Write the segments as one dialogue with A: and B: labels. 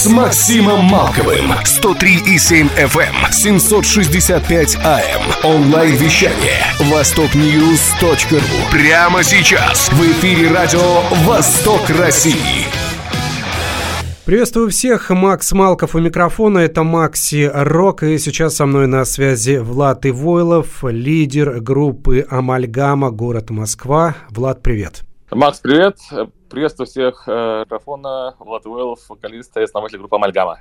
A: с Максимом Малковым. 103,7 FM, 765 AM. Онлайн-вещание. Востокньюз.ру. Прямо сейчас. В эфире радио «Восток России».
B: Приветствую всех, Макс Малков у микрофона, это Макси Рок, и сейчас со мной на связи Влад Ивойлов, лидер группы «Амальгама», город Москва. Влад, привет.
C: Макс, привет. Приветствую всех. Э, микрофона Влад Ивойлов, вокалист и основатель группы «Амальгама».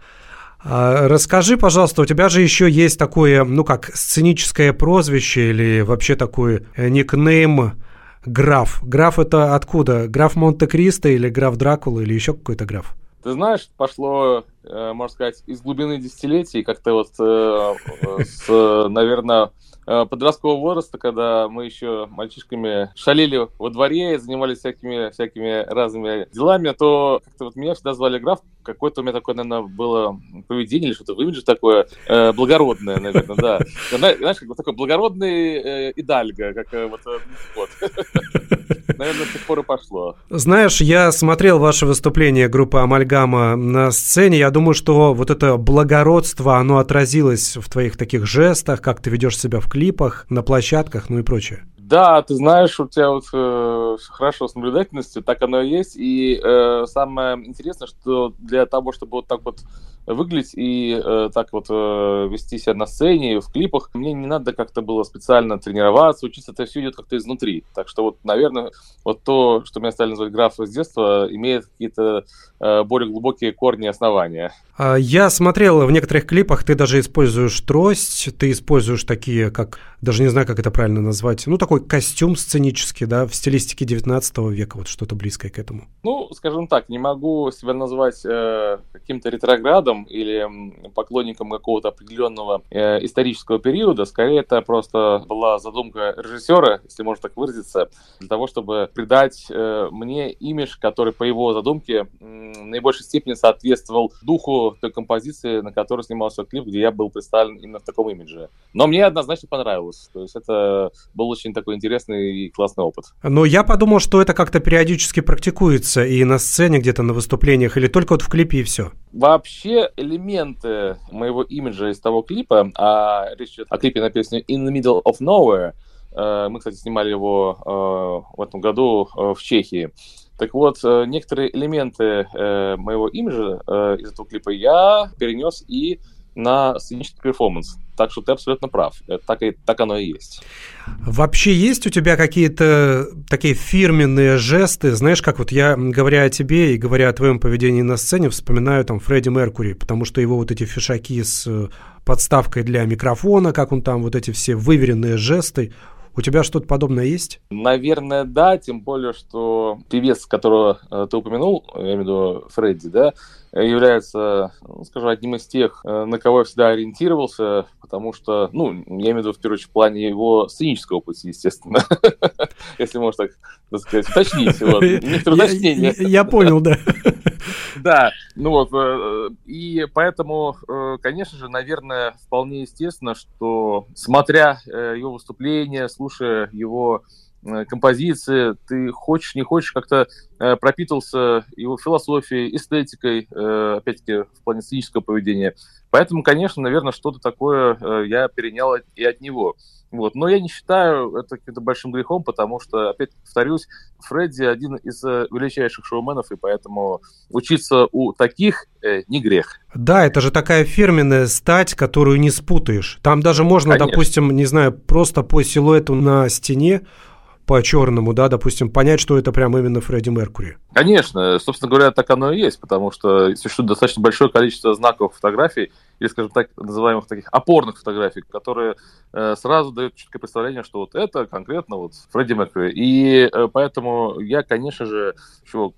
B: А, расскажи, пожалуйста, у тебя же еще есть такое, ну как, сценическое прозвище или вообще такой э, никнейм Граф. Граф это откуда? Граф Монте-Кристо или граф Дракула или еще какой-то граф?
C: Ты знаешь, пошло, э, можно сказать, из глубины десятилетий, как-то вот э, с, наверное, э, подросткового возраста, когда мы еще мальчишками шалили во дворе, занимались всякими, всякими разными делами, то как-то вот меня всегда звали граф. Какое-то у меня такое, наверное, было поведение или что-то в такое э, благородное, наверное, да. Знаешь, как такой благородный э, идальго, как э, вот, э, вот. Наверное, с тех пор и пошло.
B: Знаешь, я смотрел ваше выступление группы «Амальгама» на сцене. Я думаю, что вот это благородство, оно отразилось в твоих таких жестах, как ты ведешь себя в клипах, на площадках, ну и прочее.
C: Да, ты знаешь, у тебя вот э, хорошо с наблюдательностью, так оно и есть. И э, самое интересное, что для того, чтобы вот так вот выглядеть и э, так вот э, вести себя на сцене, в клипах. Мне не надо как-то было специально тренироваться, учиться, это все идет как-то изнутри. Так что вот, наверное, вот то, что меня стали называть граф с детства, имеет какие-то более глубокие корни и основания.
B: А, я смотрел в некоторых клипах, ты даже используешь трость, ты используешь такие, как, даже не знаю, как это правильно назвать, ну, такой костюм сценический, да, в стилистике 19 века, вот что-то близкое к этому.
C: Ну, скажем так, не могу себя назвать э, каким-то ретроградом, или поклонником какого-то определенного э, исторического периода. Скорее, это просто была задумка режиссера, если можно так выразиться, для того, чтобы придать э, мне имидж, который по его задумке э, наибольшей степени соответствовал духу той композиции, на которой снимался клип, где я был представлен именно в таком имидже. Но мне однозначно понравилось. То есть это был очень такой интересный и классный опыт.
B: Но я подумал, что это как-то периодически практикуется и на сцене, где-то на выступлениях, или только вот в клипе и все?
C: Вообще элементы моего имиджа из того клипа, а речь идет о клипе на песню In the Middle of Nowhere, э, мы, кстати, снимали его э, в этом году э, в Чехии. Так вот, некоторые элементы моего имиджа из этого клипа я перенес и на сценический перформанс. Так что ты абсолютно прав. Так, и, так оно и есть.
B: Вообще есть у тебя какие-то такие фирменные жесты? Знаешь, как вот я, говоря о тебе и говоря о твоем поведении на сцене, вспоминаю там Фредди Меркури, потому что его вот эти фишаки с э, подставкой для микрофона, как он там, вот эти все выверенные жесты, у тебя что-то подобное есть?
C: Наверное, да, тем более, что певец, которого э, ты упомянул, я имею в виду Фредди, да, является, ну, скажем, одним из тех, э, на кого я всегда ориентировался, потому что, ну, я имею в виду, в первую очередь, в плане его сценического пути, естественно, если можно так, так сказать, уточнить. Вот. Некоторые уточнения.
B: Я понял, да.
C: Да, ну вот, э, и поэтому, э, конечно же, наверное, вполне естественно, что смотря его выступление, слушая его Э, композиции, ты хочешь, не хочешь, как-то э, пропитался его философией, эстетикой, э, опять-таки, в плане сценического поведения. Поэтому, конечно, наверное, что-то такое э, я перенял и от него. Вот. Но я не считаю это каким-то большим грехом, потому что, опять повторюсь, Фредди один из э, величайших шоуменов, и поэтому учиться у таких э, не грех.
B: Да, это же такая фирменная стать, которую не спутаешь. Там даже можно, Конечно. допустим, не знаю, просто по силуэту на стене по черному, да, допустим, понять, что это прям именно Фредди Меркури?
C: Конечно, собственно говоря, так оно и есть, потому что существует достаточно большое количество знаков фотографий, или, скажем так, называемых таких опорных фотографий, которые э, сразу дают четкое представление, что вот это конкретно вот Фредди Меркьюри. И э, поэтому я, конечно же, чего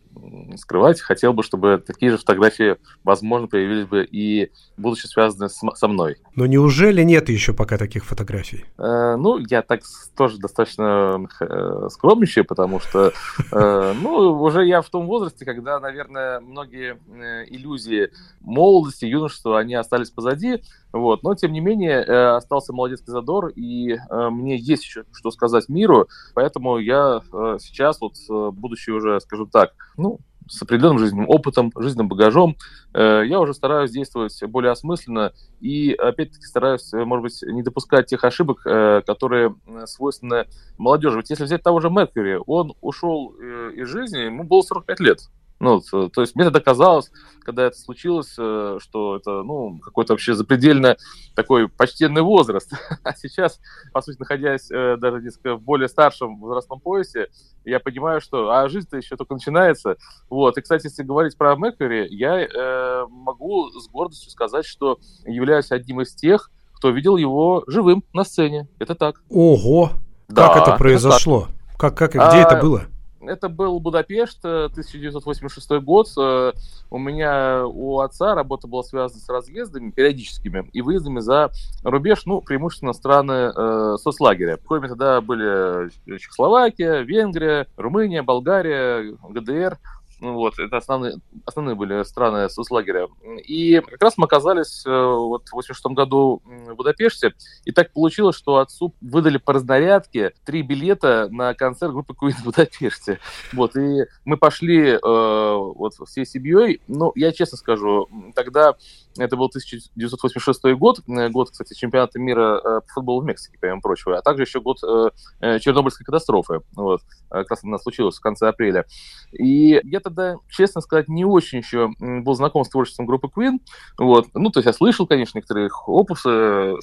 C: скрывать, хотел бы, чтобы такие же фотографии, возможно, появились бы и будучи связаны с, со мной.
B: Но неужели нет еще пока таких фотографий?
C: Э, ну, я так тоже достаточно э, скромничаю, потому что, э, ну, уже я в том возрасте, когда, наверное, многие э, иллюзии молодости, юношества, они остались позади, вот, но, тем не менее, э, остался молодецкий задор, и э, мне есть еще что сказать миру, поэтому я э, сейчас, вот, будучи уже, скажем так, ну, с определенным жизненным опытом, жизненным багажом, я уже стараюсь действовать более осмысленно и, опять-таки, стараюсь, может быть, не допускать тех ошибок, которые свойственны молодежи. Ведь если взять того же Меркьюри, он ушел из жизни, ему было 45 лет. Ну, то есть мне тогда казалось, когда это случилось, э, что это, ну, какой-то вообще запредельно такой почтенный возраст. А сейчас, по сути, находясь э, даже несколько в более старшем возрастном поясе, я понимаю, что а жизнь-то еще только начинается. Вот. И, кстати, если говорить про Мэккери, я э, могу с гордостью сказать, что являюсь одним из тех, кто видел его живым на сцене. Это так.
B: Ого! Да, как это произошло? Это как, как, где а, это было?
C: Это был Будапешт, 1986 э, год. Э, у меня у отца работа была связана с разъездами периодическими и выездами за рубеж, ну, преимущественно страны э, соцлагеря. Коими тогда были Чехословакия, Венгрия, Румыния, Болгария, ГДР. Ну вот, это основные, основные были страны соцлагеря. И как раз мы оказались э, вот, в 86 году в Будапеште, и так получилось, что отцу выдали по разнарядке три билета на концерт группы Queen в Будапеште. Вот, и мы пошли э, вот всей семьей, ну, я честно скажу, тогда это был 1986 год, э, год, кстати, чемпионата мира э, по футболу в Мексике, помимо прочего, а также еще год э, Чернобыльской катастрофы. Вот, как раз она случилась в конце апреля. И я тогда, честно сказать, не очень еще был знаком с творчеством группы Queen. Вот. Ну, то есть я слышал, конечно, некоторые их опусы,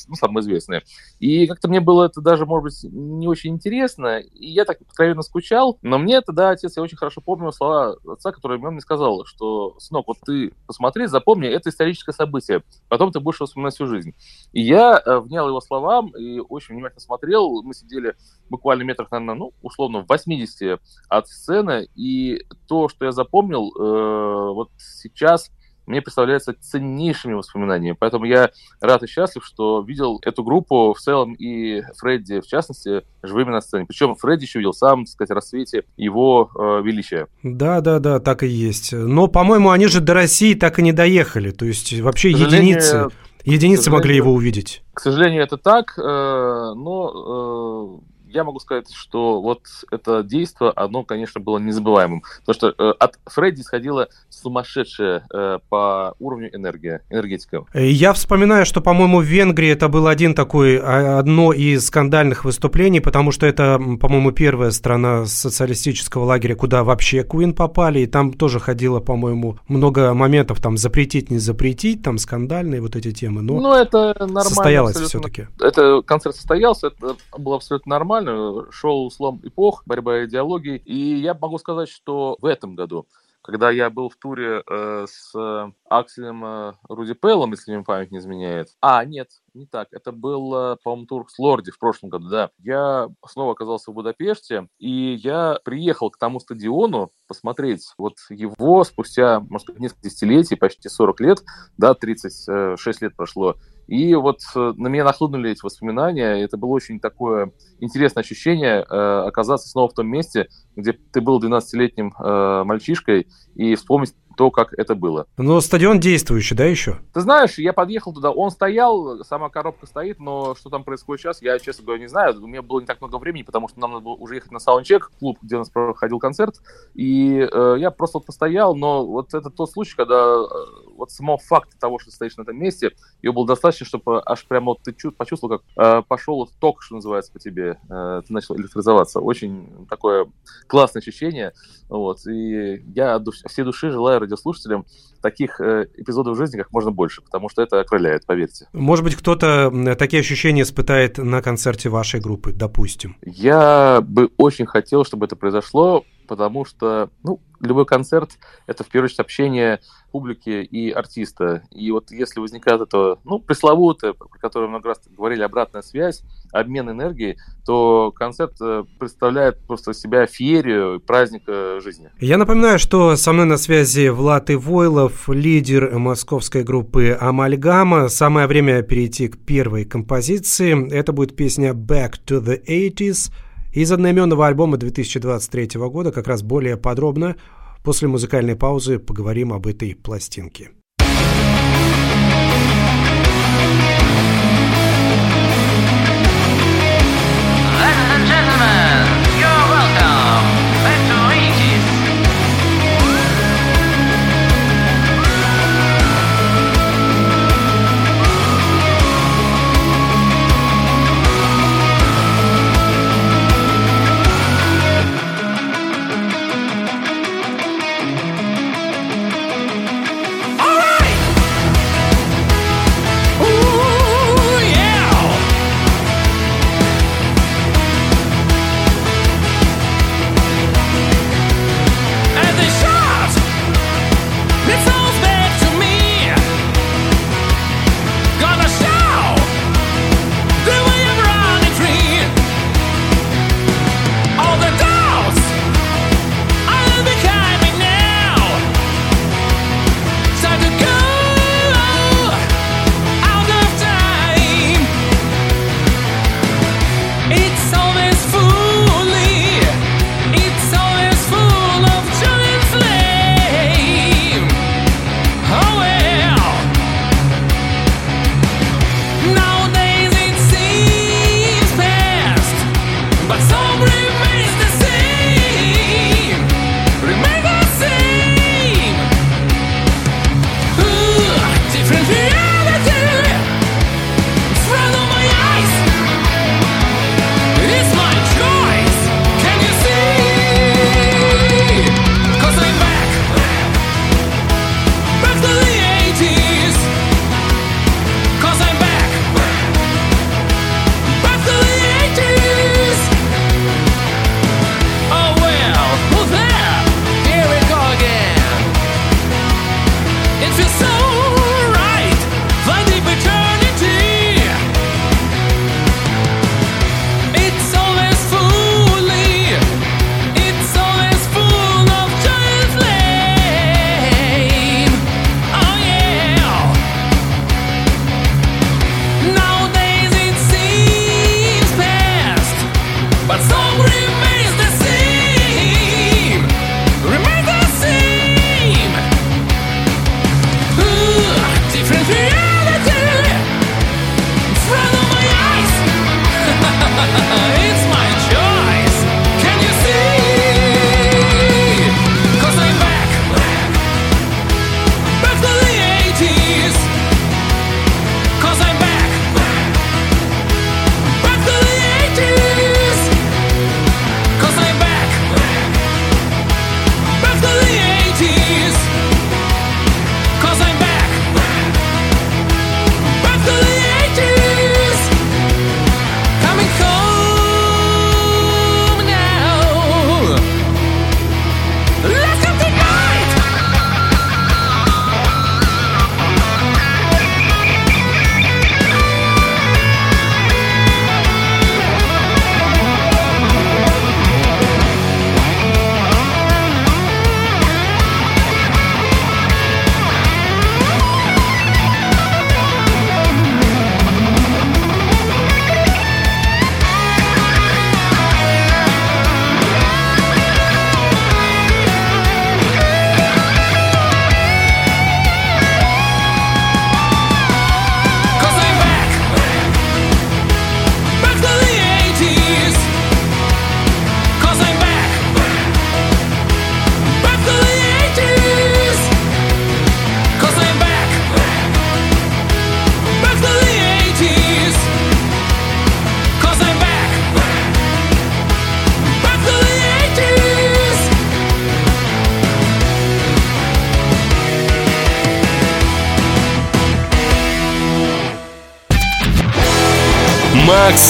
C: ну, самые известные. И как-то мне было это даже, может быть, не очень интересно. И я так откровенно скучал. Но мне тогда отец, я очень хорошо помню слова отца, который мне сказал, что, сынок, вот ты посмотри, запомни, это историческое событие. Потом ты будешь вспоминать всю жизнь. И я э, внял его словам и очень внимательно смотрел. Мы сидели буквально метрах, наверное, ну, условно, в 80 от сцены. И то, что я запомнил, э, вот сейчас мне представляется ценнейшими воспоминаниями. Поэтому я рад и счастлив, что видел эту группу в целом и Фредди, в частности, живыми на сцене. Причем Фредди еще видел сам, так сказать, рассвете его э, величия.
B: Да, да, да, так и есть. Но, по-моему, они же до России так и не доехали. То есть вообще единицы, единицы могли его увидеть.
C: К сожалению, это так, э, но э, я могу сказать, что вот это действие, оно, конечно, было незабываемым. Потому что э, от Фредди исходила сумасшедшая э, по уровню энергия, энергетика.
B: Я вспоминаю, что, по-моему, в Венгрии это был один такой, а, одно из скандальных выступлений, потому что это, по-моему, первая страна социалистического лагеря, куда вообще Куин попали, и там тоже ходило, по-моему, много моментов, там, запретить, не запретить, там, скандальные вот эти темы, но
C: ну, это нормально,
B: состоялось все-таки.
C: Это концерт состоялся, это было абсолютно нормально, нормально, шел слом эпох, борьба идеологий. И я могу сказать, что в этом году когда я был в туре э, с Акселем э, Руди Пейлом, если мне память не изменяет. А, нет, не так. Это был, э, по-моему, тур с Лорди в прошлом году, да. Я снова оказался в Будапеште, и я приехал к тому стадиону посмотреть вот его спустя, может несколько десятилетий, почти 40 лет, да, 36 лет прошло. И вот э, на меня нахлынули эти воспоминания. Это было очень такое интересное ощущение э, оказаться снова в том месте, где ты был 12-летним э, мальчишкой, и вспомнить то, как это было.
B: Но стадион действующий, да, еще?
C: Ты знаешь, я подъехал туда, он стоял, сама коробка стоит, но что там происходит сейчас, я, честно говоря, не знаю. У меня было не так много времени, потому что нам надо было уже ехать на саундчек, клуб, где у нас проходил концерт, и э, я просто постоял, но вот это тот случай, когда э, вот самого факта того, что стоишь на этом месте, его было достаточно, чтобы аж прямо вот ты чу- почувствовал, как э, пошел вот ток, что называется, по тебе, э, ты начал электризоваться. Очень такое классное ощущение, вот, и я от всей души желаю радиослушателям таких э, эпизодов в жизни как можно больше, потому что это окрыляет, поверьте.
B: Может быть, кто-то такие ощущения испытает на концерте вашей группы, допустим?
C: Я бы очень хотел, чтобы это произошло, потому что, ну, любой концерт – это, в первую очередь, общение публики и артиста. И вот если возникает это, ну, пресловутое, про которое много раз говорили, обратная связь, обмен энергией, то концерт э, представляет просто себя феерию, праздник жизни.
B: Я напоминаю, что со мной на связи Влад Ивойлов, лидер московской группы «Амальгама». Самое время перейти к первой композиции. Это будет песня «Back to the 80s», из одноименного альбома 2023 года как раз более подробно после музыкальной паузы поговорим об этой пластинке.
A: Макси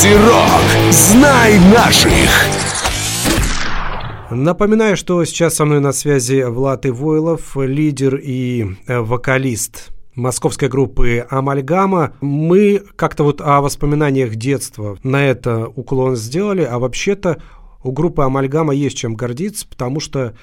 A: Рок. Знай наших.
B: Напоминаю, что сейчас со мной на связи Влад Ивойлов, лидер и э, вокалист московской группы «Амальгама». Мы как-то вот о воспоминаниях детства на это уклон сделали, а вообще-то у группы «Амальгама» есть чем гордиться, потому что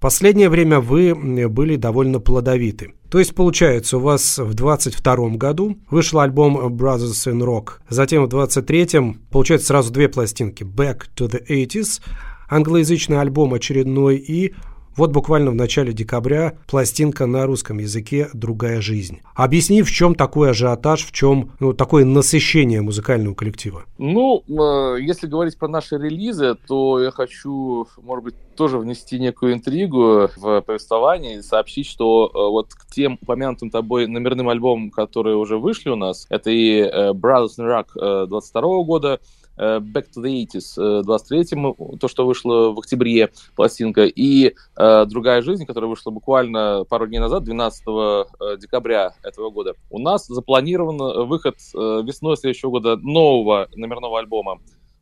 B: Последнее время вы были довольно плодовиты. То есть, получается, у вас в 22 году вышел альбом Brothers in Rock. Затем в 23-м, получается, сразу две пластинки. Back to the 80s, англоязычный альбом очередной и вот буквально в начале декабря пластинка на русском языке «Другая жизнь». Объясни, в чем такой ажиотаж, в чем ну, такое насыщение музыкального коллектива?
C: Ну, э, если говорить про наши релизы, то я хочу, может быть, тоже внести некую интригу в повествование и сообщить, что э, вот к тем упомянутым тобой номерным альбомам, которые уже вышли у нас, это и э, Brothers in Rock 22 года, Back to the 80s 23-м, э, то, что вышло в октябре, пластинка, и э, «Другая жизнь», которая вышла буквально пару дней назад, 12 декабря этого года. У нас запланирован выход весной следующего года нового номерного альбома.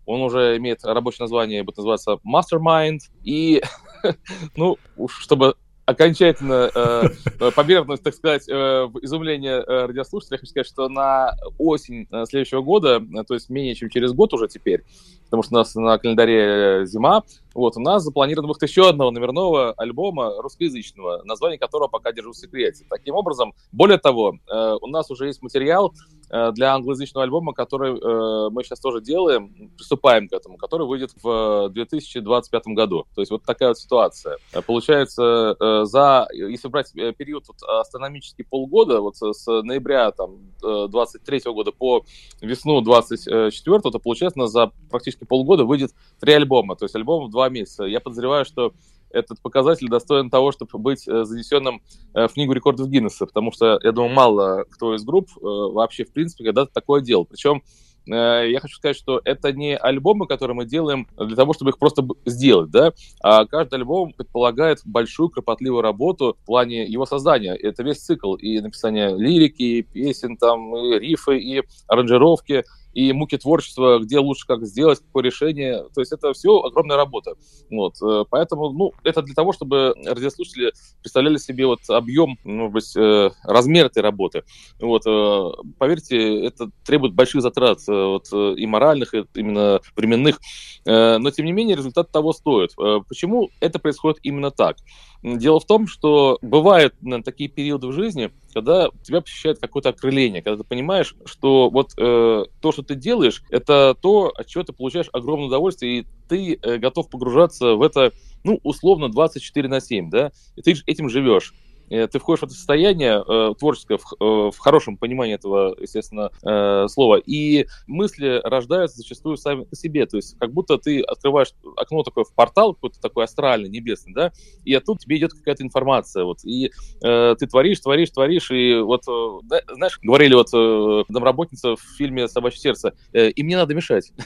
C: Он уже имеет рабочее название, будет называться Mastermind. И, ну, чтобы окончательно э, э, повернуть, так сказать, э, в изумление э, радиослушателей, я хочу сказать, что на осень э, следующего года, то есть менее чем через год уже теперь, потому что у нас на календаре зима, вот, у нас запланирован выход еще одного номерного альбома русскоязычного, название которого пока держу в секрете. Таким образом, более того, э, у нас уже есть материал, для англоязычного альбома, который э, мы сейчас тоже делаем, приступаем к этому, который выйдет в 2025 году. То есть вот такая вот ситуация. Э, получается, э, за, если брать э, период вот, астрономический полгода, вот с, с ноября там, 23 года по весну 24 то получается, за практически полгода выйдет три альбома, то есть альбом в два месяца. Я подозреваю, что этот показатель достоин того, чтобы быть э, занесенным э, в книгу рекордов Гиннесса, потому что, я думаю, мало кто из групп э, вообще, в принципе, когда-то такое делал. Причем я хочу сказать, что это не альбомы, которые мы делаем для того, чтобы их просто сделать, да, а каждый альбом предполагает большую кропотливую работу в плане его создания. Это весь цикл и написание лирики, и песен, там, и рифы, и аранжировки, и муки творчества, где лучше как сделать, какое решение. То есть это все огромная работа. Вот. Э, поэтому, ну, это для того, чтобы радиослушатели представляли себе вот объем, может быть, э, размер этой работы. Вот. Э, поверьте, это требует больших затрат вот, и моральных, и именно временных. Но, тем не менее, результат того стоит. Почему это происходит именно так? Дело в том, что бывают наверное, такие периоды в жизни, когда тебя посещает какое-то окрыление, когда ты понимаешь, что вот э, то, что ты делаешь, это то, от чего ты получаешь огромное удовольствие, и ты э, готов погружаться в это, ну, условно, 24 на 7, да, и ты этим живешь. Э, ты входишь в это состояние э, творческое, в, э, в хорошем понимании этого, естественно, э, слова, и мысли рождаются зачастую сами по себе, то есть как будто ты открываешь окно такое в портал, какой-то такой астральный, небесный, да, и оттуда тебе идет какая-то информация, вот, и э, ты творишь, творишь, творишь, и вот, э, да, знаешь, говорили вот э, домработница в фильме «Собачье сердце», э, и мне надо мешать.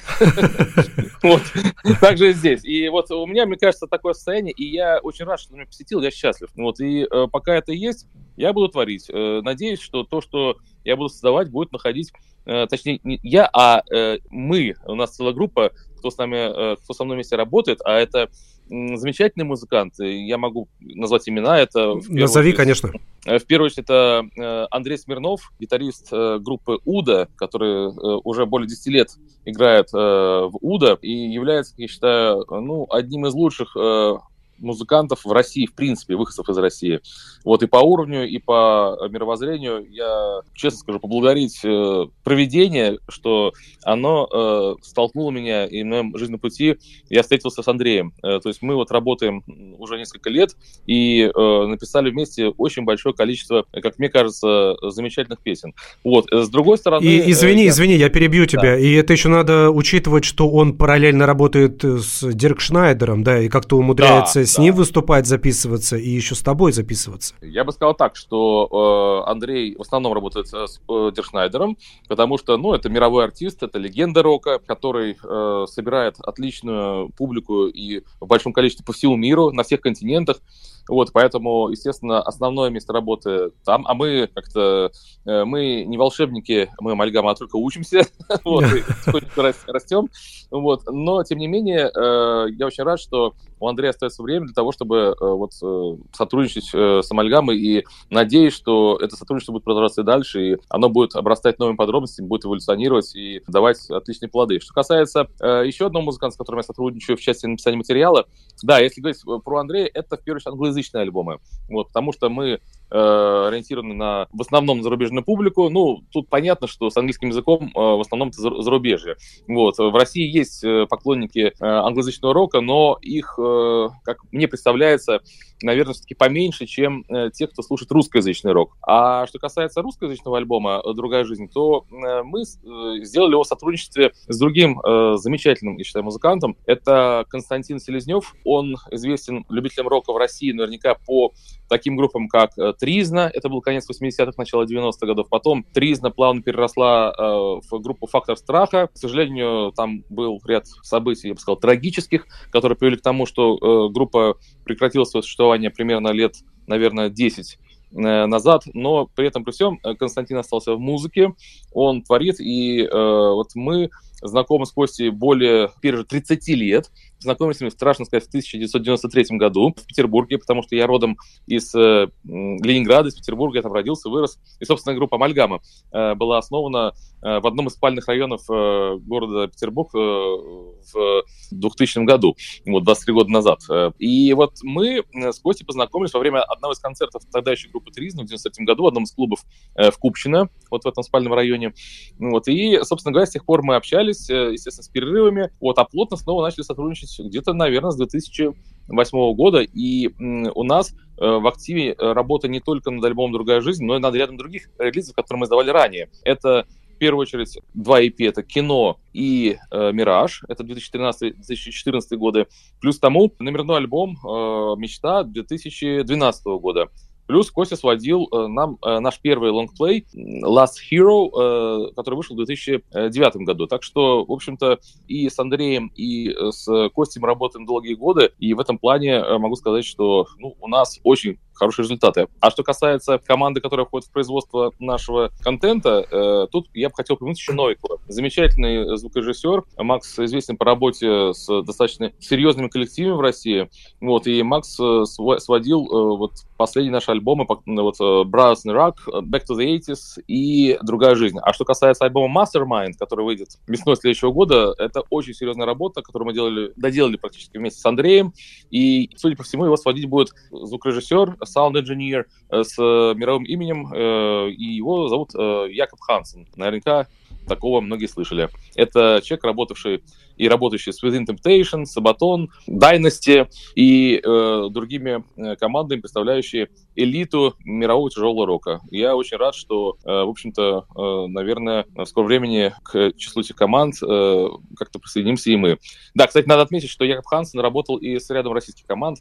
C: Вот, так же здесь. И вот у меня, мне кажется, такое состояние, и я очень рад, что меня посетил, я счастлив. Вот, и э, пока пока это есть, я буду творить. Э, надеюсь, что то, что я буду создавать, будет находить, э, точнее, не я, а э, мы, у нас целая группа, кто с нами, кто со мной вместе работает, а это замечательные музыканты. Я могу назвать имена. Это
B: Назови, очередь, конечно.
C: В первую очередь, это Андрей Смирнов, гитарист группы Уда, который уже более 10 лет играет в Уда и является, я считаю, ну, одним из лучших музыкантов в России, в принципе, выходцев из России. Вот и по уровню, и по мировоззрению я, честно скажу, поблагодарить э, проведение, что оно э, столкнуло меня и на моем жизненном пути. Я встретился с Андреем. Э, то есть мы вот работаем уже несколько лет и э, написали вместе очень большое количество, как мне кажется, замечательных песен. Вот. Э, с другой стороны...
B: И, извини, э, я... извини, я перебью тебя. Да. И это еще надо учитывать, что он параллельно работает с Дирк Шнайдером, да, и как-то умудряется да, с да. ним выступать, записываться и еще с тобой записываться.
C: Я бы сказал так, что э, Андрей в основном работает с э, Диршнайдером, потому что, ну, это мировой артист, это легенда рока, который э, собирает отличную публику и в большом количестве по всему миру, на всех континентах. Вот, поэтому, естественно, основное место работы там, а мы как-то, э, мы не волшебники, мы амальгама, а только учимся, вот, растем, вот, но, тем не менее, э, я очень рад, что у Андрея остается время для того, чтобы э, вот сотрудничать с амальгамой, и надеюсь, что это сотрудничество будет продолжаться и дальше, и оно будет обрастать новыми подробностями, будет эволюционировать и давать отличные плоды. Что касается еще одного музыканта, с которым я сотрудничаю в части написания материала, да, если говорить про Андрея, это в первую очередь англоязычные альбомы, вот, потому что мы Э, ориентированы на в основном на зарубежную публику. Ну, тут понятно, что с английским языком э, в основном это зарубежье. Вот. В России есть э, поклонники англоязычного рока, но их, как мне представляется, наверное, все-таки поменьше, чем те, кто слушает русскоязычный рок. А что касается русскоязычного альбома «Другая жизнь», то мы сделали его в сотрудничестве с другим замечательным, я считаю, музыкантом. Это Константин Селезнев. Он известен любителям рока в России наверняка по таким группам, как Тризна, это был конец 80-х, начало 90-х годов. Потом Тризна плавно переросла э, в группу «Фактор страха». К сожалению, там был ряд событий, я бы сказал, трагических, которые привели к тому, что э, группа прекратила свое существование примерно лет, наверное, 10 э, назад, но при этом при всем э, Константин остался в музыке, он творит, и э, вот мы знакомы с Костей более, теперь 30 лет, Знакомились мы, страшно сказать, в 1993 году в Петербурге, потому что я родом из э, Ленинграда, из Петербурга, я там родился, вырос. И, собственно, группа «Амальгама» э, была основана э, в одном из спальных районов э, города Петербург э, в 2000 году, вот 23 года назад. Э, и вот мы с Костей познакомились во время одного из концертов тогда еще группы «Тризна» в 93 году в одном из клубов э, в Купчино, вот в этом спальном районе. Вот, и, собственно говоря, с тех пор мы общались, э, естественно, с перерывами, вот, а плотно снова начали сотрудничать где-то, наверное, с 2008 года. И у нас э, в активе э, работа не только над альбомом «Другая жизнь», но и над рядом других релизов, которые мы издавали ранее. Это в первую очередь два EP, это «Кино» и э, «Мираж», это 2013-2014 годы, плюс тому номерной альбом э, «Мечта» 2012 года. Плюс Костя сводил э, нам э, наш первый лонгплей Last Hero, э, который вышел в 2009 году. Так что, в общем-то, и с Андреем, и с Костей мы работаем долгие годы. И в этом плане могу сказать, что ну, у нас очень хорошие результаты. А что касается команды, которая входит в производство нашего контента, э, тут я бы хотел упомянуть еще Новикова. Замечательный звукорежиссер. Макс известен по работе с достаточно серьезными коллективами в России. Вот, и Макс э, сводил э, вот последний наш альбом, вот Brothers in Rock, Back to the 80s и Другая жизнь. А что касается альбома Mastermind, который выйдет весной следующего года, это очень серьезная работа, которую мы делали, доделали практически вместе с Андреем. И, судя по всему, его сводить будет звукорежиссер sound engineer э, с э, мировым именем, э, и его зовут Якоб Хансен. Наверняка такого многие слышали. Это человек, работавший и работающий с Within Temptation, Sabaton, Dynasty и э, другими командами, представляющие элиту мирового тяжелого рока. Я очень рад, что, э, в общем-то, э, наверное, в скором времени к числу этих команд э, как-то присоединимся и мы. Да, кстати, надо отметить, что Якоб Хансен работал и с рядом российских команд,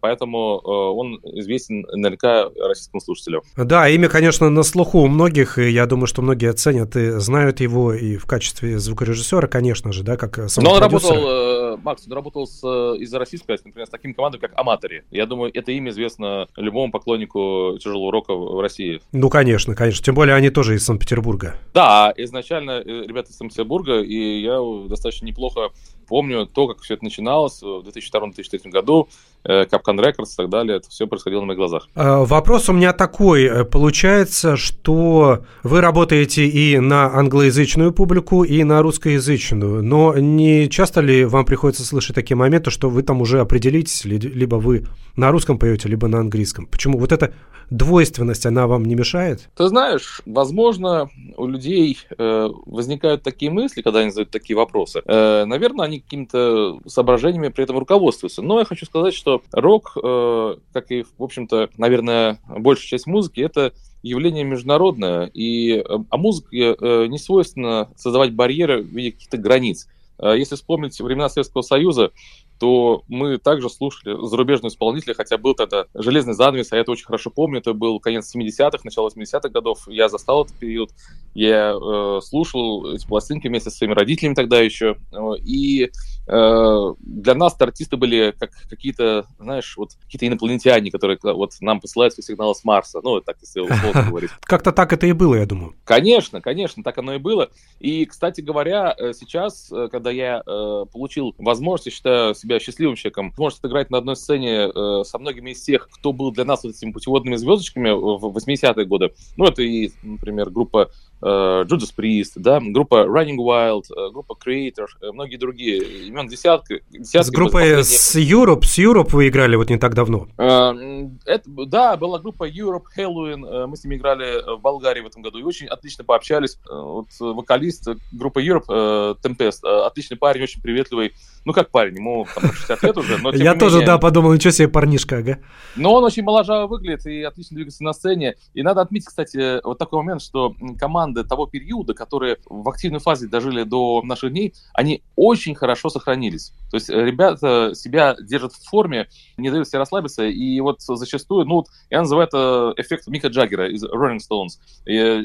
C: поэтому э, он известен наверняка российскому слушателю.
B: Да, имя, конечно, на слуху у многих, и я думаю, что многие оценят и знают его и в качестве звукорежиссера, конечно же, да, как
C: сам Но он работал, э, Макс, он работал с, из-за российской, например, с такими командами, как Аматори. Я думаю, это имя известно любому поклоннику тяжелого рока в России.
B: Ну, конечно, конечно. Тем более они тоже из Санкт-Петербурга.
C: Да, изначально ребята из Санкт-Петербурга, и я достаточно неплохо помню то, как все это начиналось в 2002-2003 году, Capcom Records и так далее, это все происходило на моих глазах.
B: А, вопрос у меня такой. Получается, что вы работаете и на англоязычную публику, и на русскоязычную, но не часто ли вам приходится слышать такие моменты, что вы там уже определитесь, либо вы на русском поете, либо на английском? Почему? Вот эта двойственность, она вам не мешает?
C: Ты знаешь, возможно, у людей э, возникают такие мысли, когда они задают такие вопросы. Э, наверное, они какими-то соображениями при этом руководствуются. Но я хочу сказать, что рок, э, как и, в общем-то, наверное, большая часть музыки, это явление международное, и, э, а музыке э, не свойственно создавать барьеры в виде каких-то границ. Если вспомнить времена Советского Союза, то мы также слушали зарубежные исполнители, хотя был тогда «Железный занавес», а я это очень хорошо помню, это был конец 70-х, начало 80-х годов, я застал этот период, я э, слушал эти пластинки вместе со своими родителями тогда еще, э, и для нас артисты были как какие-то, знаешь, вот какие-то инопланетяне, которые вот нам посылают сигналы с Марса. Ну, так, если условно говорить.
A: Как-то так это и было, я думаю.
C: Конечно, конечно, так оно и было. И, кстати говоря, э, сейчас, э, когда я э, получил возможность, я считаю себя счастливым человеком, возможность играть на одной сцене э, со многими из тех, кто был для нас вот этими путеводными звездочками в 80-е годы. Ну, это и, например, группа Э, Judas Priest, да, группа Running Wild, э, группа Creator, э, многие другие, имен десятка.
A: десятка с группой с Europe, с Europe вы играли вот не так давно?
C: Это, да, была группа Europe, Halloween, мы с ними играли в Болгарии в этом году и очень отлично пообщались. Вот вокалист группы Europe, Tempest, отличный парень, очень приветливый, ну как парень, ему там 60 лет уже, но
A: Я тоже, да, подумал, ничего себе парнишка, ага.
C: Но он очень моложаво выглядит и отлично двигается на сцене. И надо отметить, кстати, вот такой момент, что команда команды того периода, которые в активной фазе дожили до наших дней, они очень хорошо сохранились. То есть э, ребята себя держат в форме, не дают себе расслабиться, и вот зачастую, ну, я называю это эффект Мика Джаггера из Rolling Stones. И, э,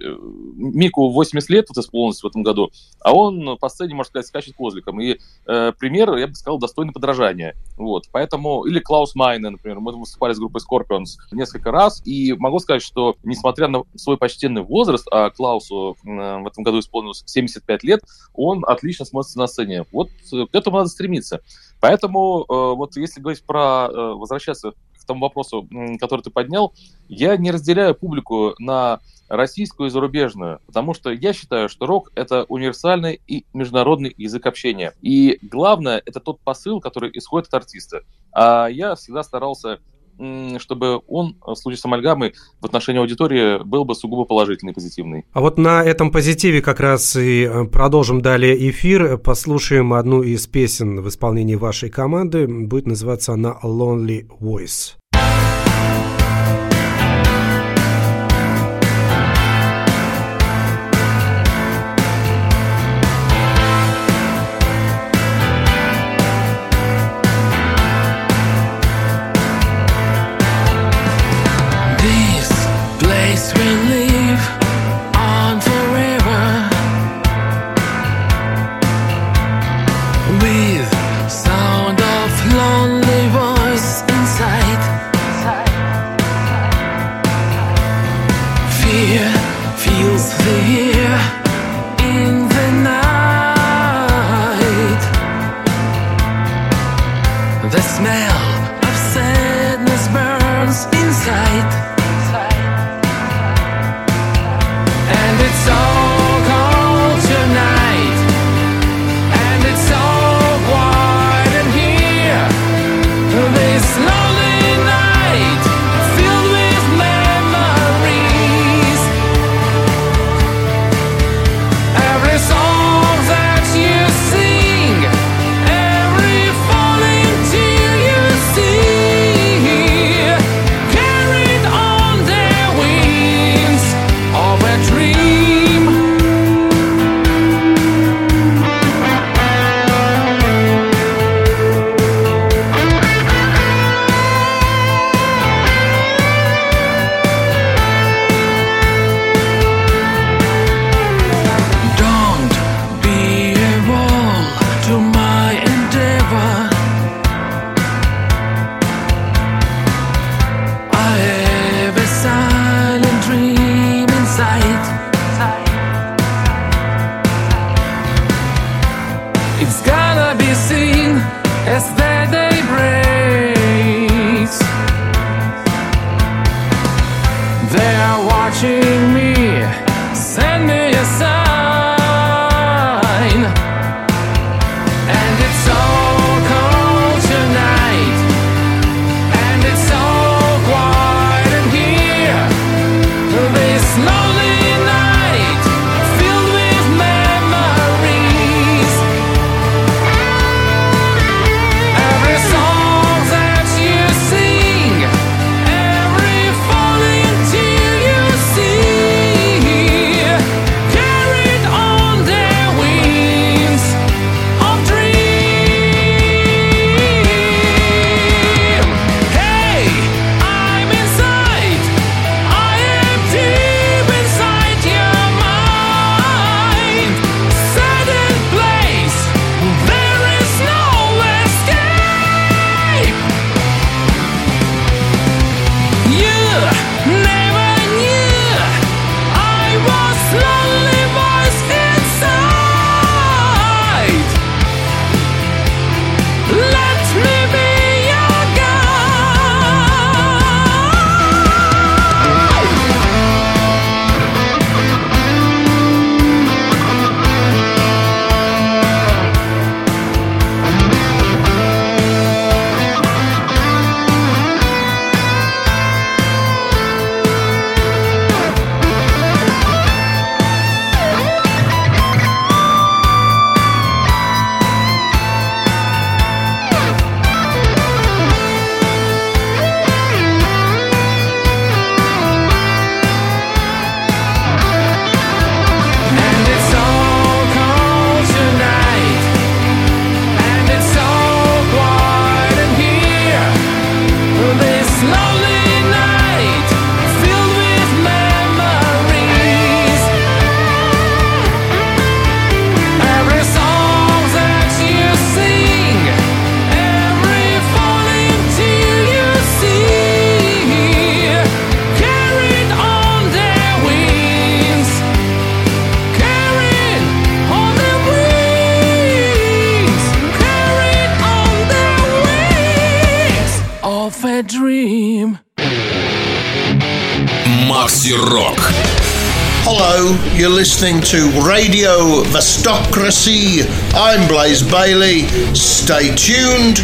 C: Мику 80 лет вот исполнилось в этом году, а он по сцене, можно сказать, скачет козликом. И э, пример, я бы сказал, достойный подражания. Вот, поэтому, или Клаус Майне, например, мы выступали с группой Scorpions несколько раз, и могу сказать, что, несмотря на свой почтенный возраст, а Клаусу в этом году исполнилось 75 лет, он отлично смотрится на сцене. Вот э, к этому надо стремиться. Поэтому э, вот если говорить про, э, возвращаться к тому вопросу, который ты поднял, я не разделяю публику на российскую и зарубежную, потому что я считаю, что рок — это универсальный и международный язык общения. И главное — это тот посыл, который исходит от артиста. А я всегда старался чтобы он в случае с амальгамой в отношении аудитории был бы сугубо положительный, позитивный.
A: А вот на этом позитиве как раз и э, продолжим далее эфир. Послушаем одну из песен в исполнении вашей команды. Будет называться она «Lonely Voice».
D: Listening to Radio Vestocracy. I'm Blaze Bailey. Stay tuned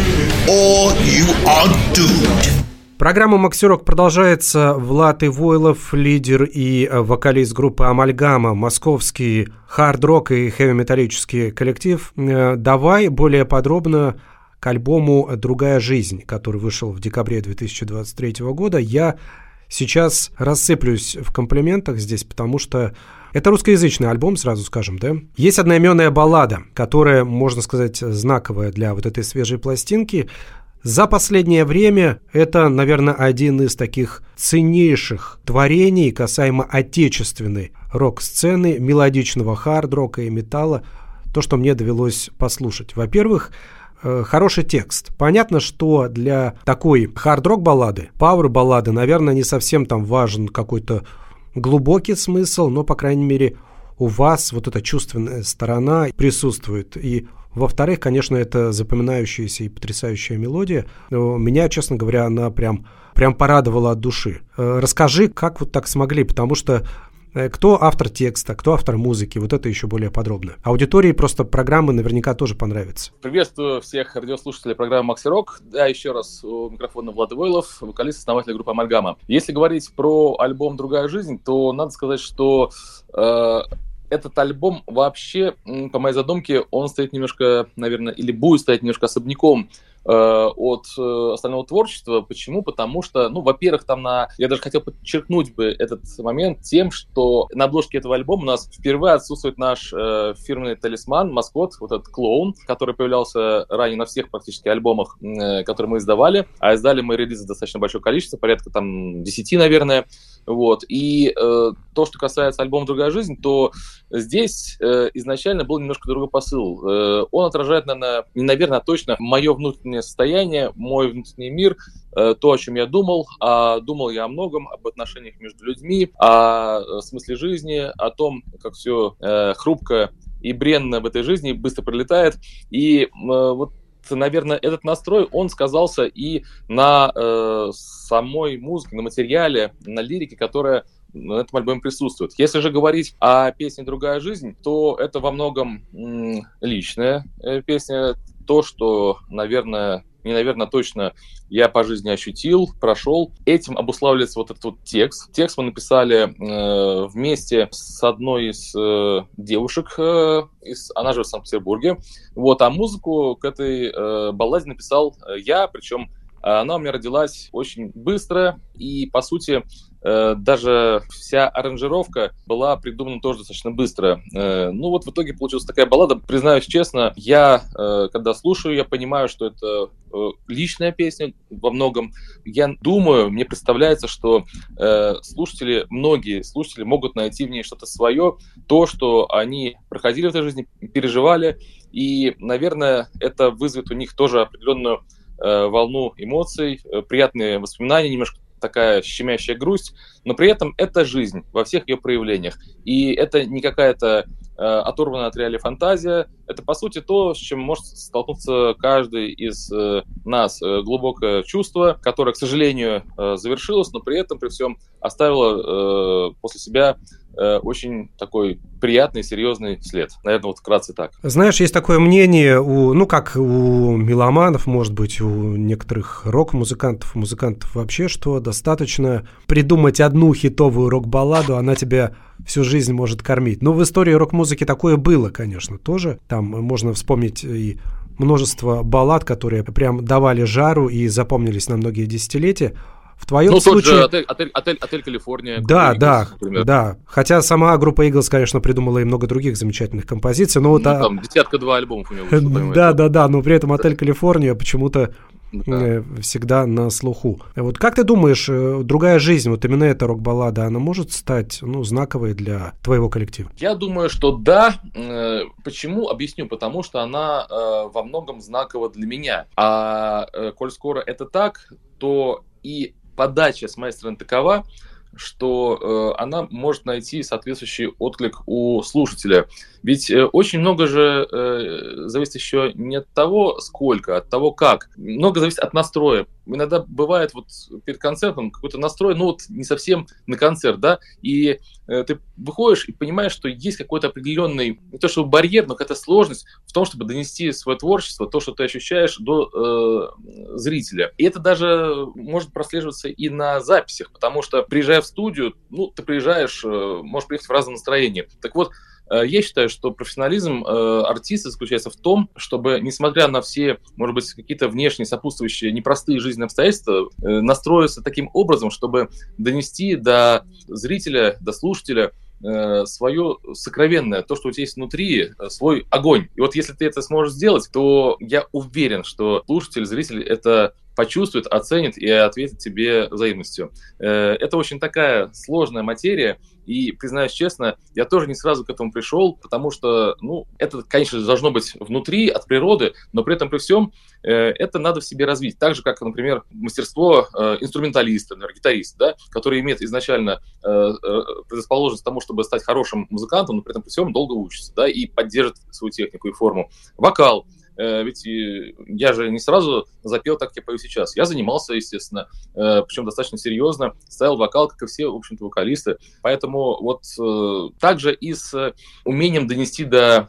D: or you are doomed.
B: Программа «Максирок» продолжается. Влад Ивойлов, лидер и вокалист группы «Амальгама», московский хард-рок и хэви-металлический коллектив. Э, давай более подробно к альбому «Другая жизнь», который вышел в декабре 2023 года. Я сейчас рассыплюсь в комплиментах здесь, потому что это русскоязычный альбом, сразу скажем, да? Есть одноименная баллада, которая, можно сказать, знаковая для вот этой свежей пластинки. За последнее время это, наверное, один из таких ценнейших творений касаемо отечественной рок-сцены, мелодичного хард-рока и металла, то, что мне довелось послушать. Во-первых, Э, хороший текст. Понятно, что для такой хард-рок баллады, пауэр баллады, наверное, не совсем там важен какой-то глубокий смысл, но, по крайней мере, у вас вот эта чувственная сторона присутствует. И во-вторых, конечно, это запоминающаяся и потрясающая мелодия. Меня, честно говоря, она прям, прям порадовала от души. Э, расскажи, как вот так смогли, потому что Э, кто автор текста, кто автор музыки, вот это еще более подробно. Аудитории просто программы наверняка тоже понравится.
C: Приветствую всех радиослушателей программы Макси Рок. Да, еще раз у микрофона Влад Войлов, вокалист, основатель группы Амальгама. Если говорить про альбом «Другая жизнь», то надо сказать, что э, этот альбом вообще, по моей задумке, он стоит немножко, наверное, или будет стоять немножко особняком э, от э, остального творчества. Почему? Потому что, ну, во-первых, там на... Я даже хотел подчеркнуть бы этот момент тем, что на обложке этого альбома у нас впервые отсутствует наш э, фирменный талисман, маскот, вот этот клоун, который появлялся ранее на всех практически альбомах, э, которые мы издавали. А издали мы релизы достаточно большое количество, порядка там 10, наверное. Вот. И э, то, что касается альбома «Другая жизнь», то здесь э, изначально был немножко другой посыл. Э, он отражает, наверное, не наверное, а точно мое внутреннее состояние, мой внутренний мир, э, то, о чем я думал. А думал я о многом, об отношениях между людьми, о э, смысле жизни, о том, как все э, хрупко и бренно в этой жизни быстро пролетает. И вот наверное, этот настрой, он сказался и на э, самой музыке, на материале, на лирике, которая на этом альбоме присутствует. Если же говорить о песне «Другая жизнь», то это во многом личная песня, то, что, наверное, не, наверное, точно я по жизни ощутил, прошел. Этим обуславливается вот этот вот текст. Текст мы написали э, вместе с одной из э, девушек, э, из, она живет в Санкт-Петербурге. Вот, а музыку к этой э, балладе написал э, я, причем она у меня родилась очень быстро, и, по сути, Э, даже вся аранжировка была придумана тоже достаточно быстро. Э, ну вот в итоге получилась такая баллада. Признаюсь честно, я, э, когда слушаю, я понимаю, что это личная песня во многом. Я думаю, мне представляется, что слушатели, многие слушатели могут найти в ней что-то свое, то, что они проходили в этой жизни, переживали, и, наверное, это вызовет у них тоже определенную волну эмоций, приятные воспоминания, немножко такая щемящая грусть, но при этом это жизнь во всех ее проявлениях. И это не какая-то э, оторванная от реалии фантазия, это по сути то, с чем может столкнуться каждый из э, нас. Э, глубокое чувство, которое, к сожалению, э, завершилось, но при этом, при всем, оставило э, после себя очень такой приятный, серьезный след. Наверное, вот вкратце так.
B: Знаешь, есть такое мнение, у, ну, как у меломанов, может быть, у некоторых рок-музыкантов, музыкантов вообще, что достаточно придумать одну хитовую рок-балладу, она тебя всю жизнь может кормить. Но в истории рок-музыки такое было, конечно, тоже. Там можно вспомнить и множество баллад, которые прям давали жару и запомнились на многие десятилетия. В твоем ну, случае... Тот же
C: отель, отель, отель, отель Калифорния.
B: Да, Eagles, да, например. да. Хотя сама группа Eagles, конечно, придумала и много других замечательных композиций, но ну, вот...
C: А там десятка-два альбомов у него.
B: Да, да, да, но при этом отель Калифорния почему-то да. Э, всегда на слуху. Вот как ты думаешь, э, другая жизнь, вот именно эта рок-баллада, она может стать ну, знаковой для твоего коллектива?
C: Я думаю, что да. Э, почему? Объясню. Потому что она во многом знакова для меня. А коль скоро это так, то и подача с моей стороны такова, что э, она может найти соответствующий отклик у слушателя. Ведь э, очень много же э, зависит еще не от того, сколько, а от того, как. Много зависит от настроя иногда бывает вот перед концертом какой-то настрой, ну вот не совсем на концерт, да, и э, ты выходишь и понимаешь, что есть какой-то определенный, не то чтобы барьер, но какая-то сложность в том, чтобы донести свое творчество, то, что ты ощущаешь до э, зрителя. И это даже может прослеживаться и на записях, потому что приезжая в студию, ну, ты приезжаешь, э, можешь приехать в разном настроении. Так вот, я считаю, что профессионализм э, артиста заключается в том, чтобы, несмотря на все, может быть, какие-то внешние сопутствующие непростые жизненные обстоятельства, э, настроиться таким образом, чтобы донести до зрителя, до слушателя свое сокровенное, то, что у тебя есть внутри, свой огонь. И вот если ты это сможешь сделать, то я уверен, что слушатель, зритель это почувствует, оценит и ответит тебе взаимностью. Это очень такая сложная материя, и, признаюсь честно, я тоже не сразу к этому пришел, потому что, ну, это, конечно, должно быть внутри, от природы, но при этом, при всем, э, это надо в себе развить. Так же, как, например, мастерство э, инструменталиста, например, гитариста, да, который имеет изначально э, э, предрасположенность к тому, чтобы стать хорошим музыкантом, но при этом, при всем, долго учится, да, и поддержит свою технику и форму. Вокал – Э, ведь я же не сразу запел так, как я пою сейчас. Я занимался, естественно, э, причем достаточно серьезно, ставил вокал, как и все, в общем-то, вокалисты. Поэтому вот э, также и с умением донести до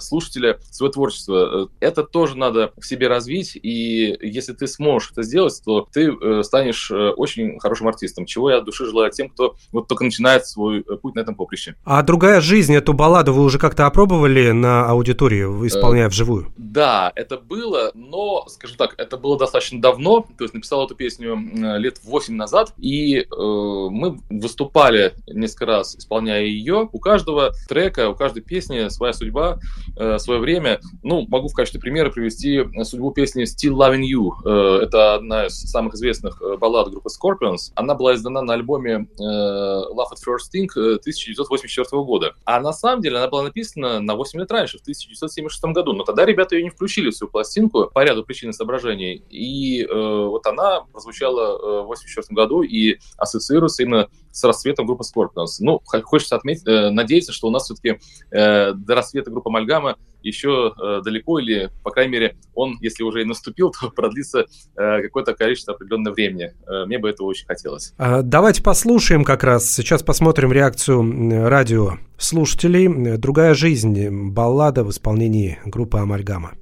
C: слушателя свое творчество. Это тоже надо в себе развить, и если ты сможешь это сделать, то ты станешь очень хорошим артистом, чего я от души желаю тем, кто вот только начинает свой путь на этом поприще.
A: А другая жизнь, эту балладу вы уже как-то опробовали на аудитории, исполняя вживую?
C: Да, это было, но, скажем так, это было достаточно давно, то есть написал эту песню лет 8 назад, и э, мы выступали несколько раз, исполняя ее. У каждого трека, у каждой песни своя судьба, э, свое время. Ну, могу в качестве примера привести судьбу песни Still Loving You. Э, это одна из самых известных э, баллад группы Scorpions. Она была издана на альбоме э, Love at First Sting 1984 года. А на самом деле она была написана на 8 лет раньше, в 1976 году. Но тогда ребята ее не включили в свою пластинку по ряду причин и соображений. И э, вот она прозвучала э, в 1984 году и ассоциируется именно с расцветом группы Scorpions. Ну, хочется отметить, э, надеяться, что у нас все-таки э, до рассвета группа Мальгама еще э, далеко, или, по крайней мере, он, если уже и наступил, то продлится э, какое-то количество определенного времени. Э, мне бы этого очень хотелось.
A: А, давайте послушаем как раз. Сейчас посмотрим реакцию радио слушателей. «Другая жизнь» – баллада в исполнении группы «Амальгама».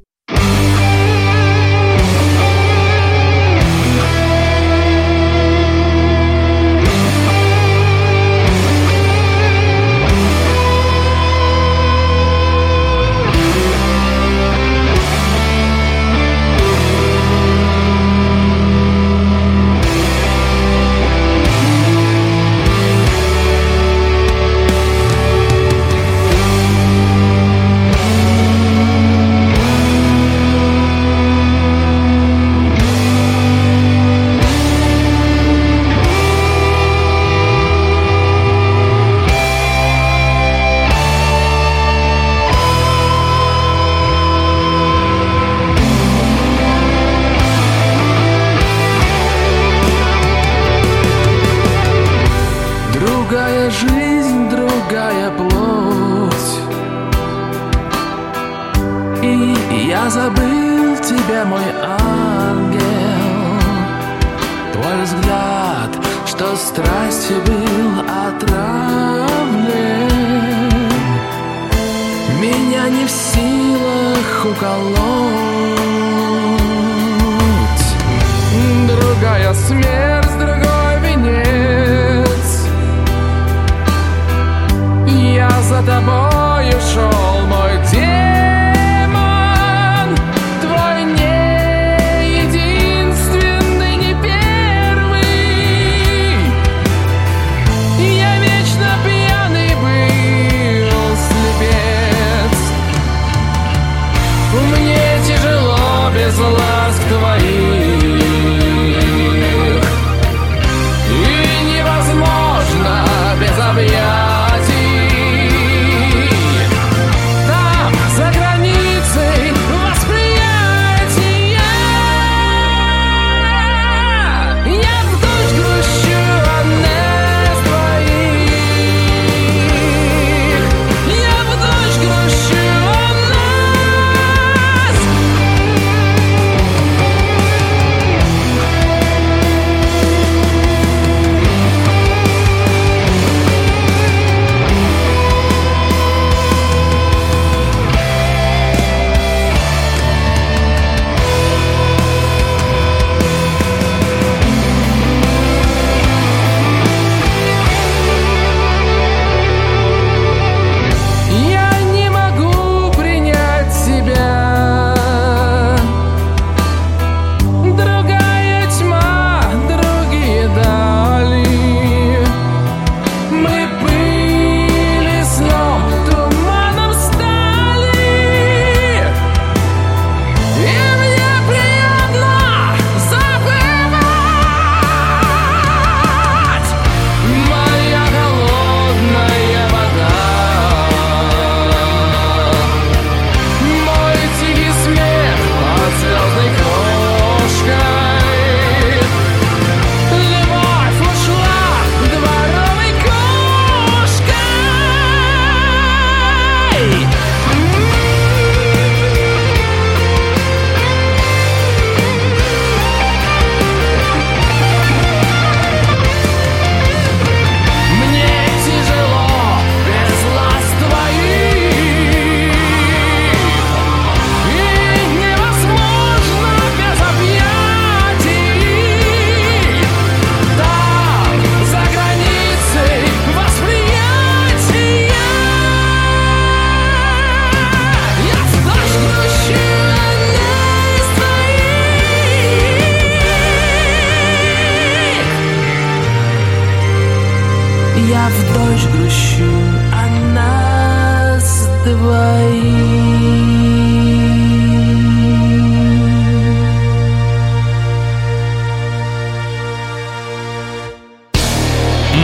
E: Я в дождь грущу о нас двоих.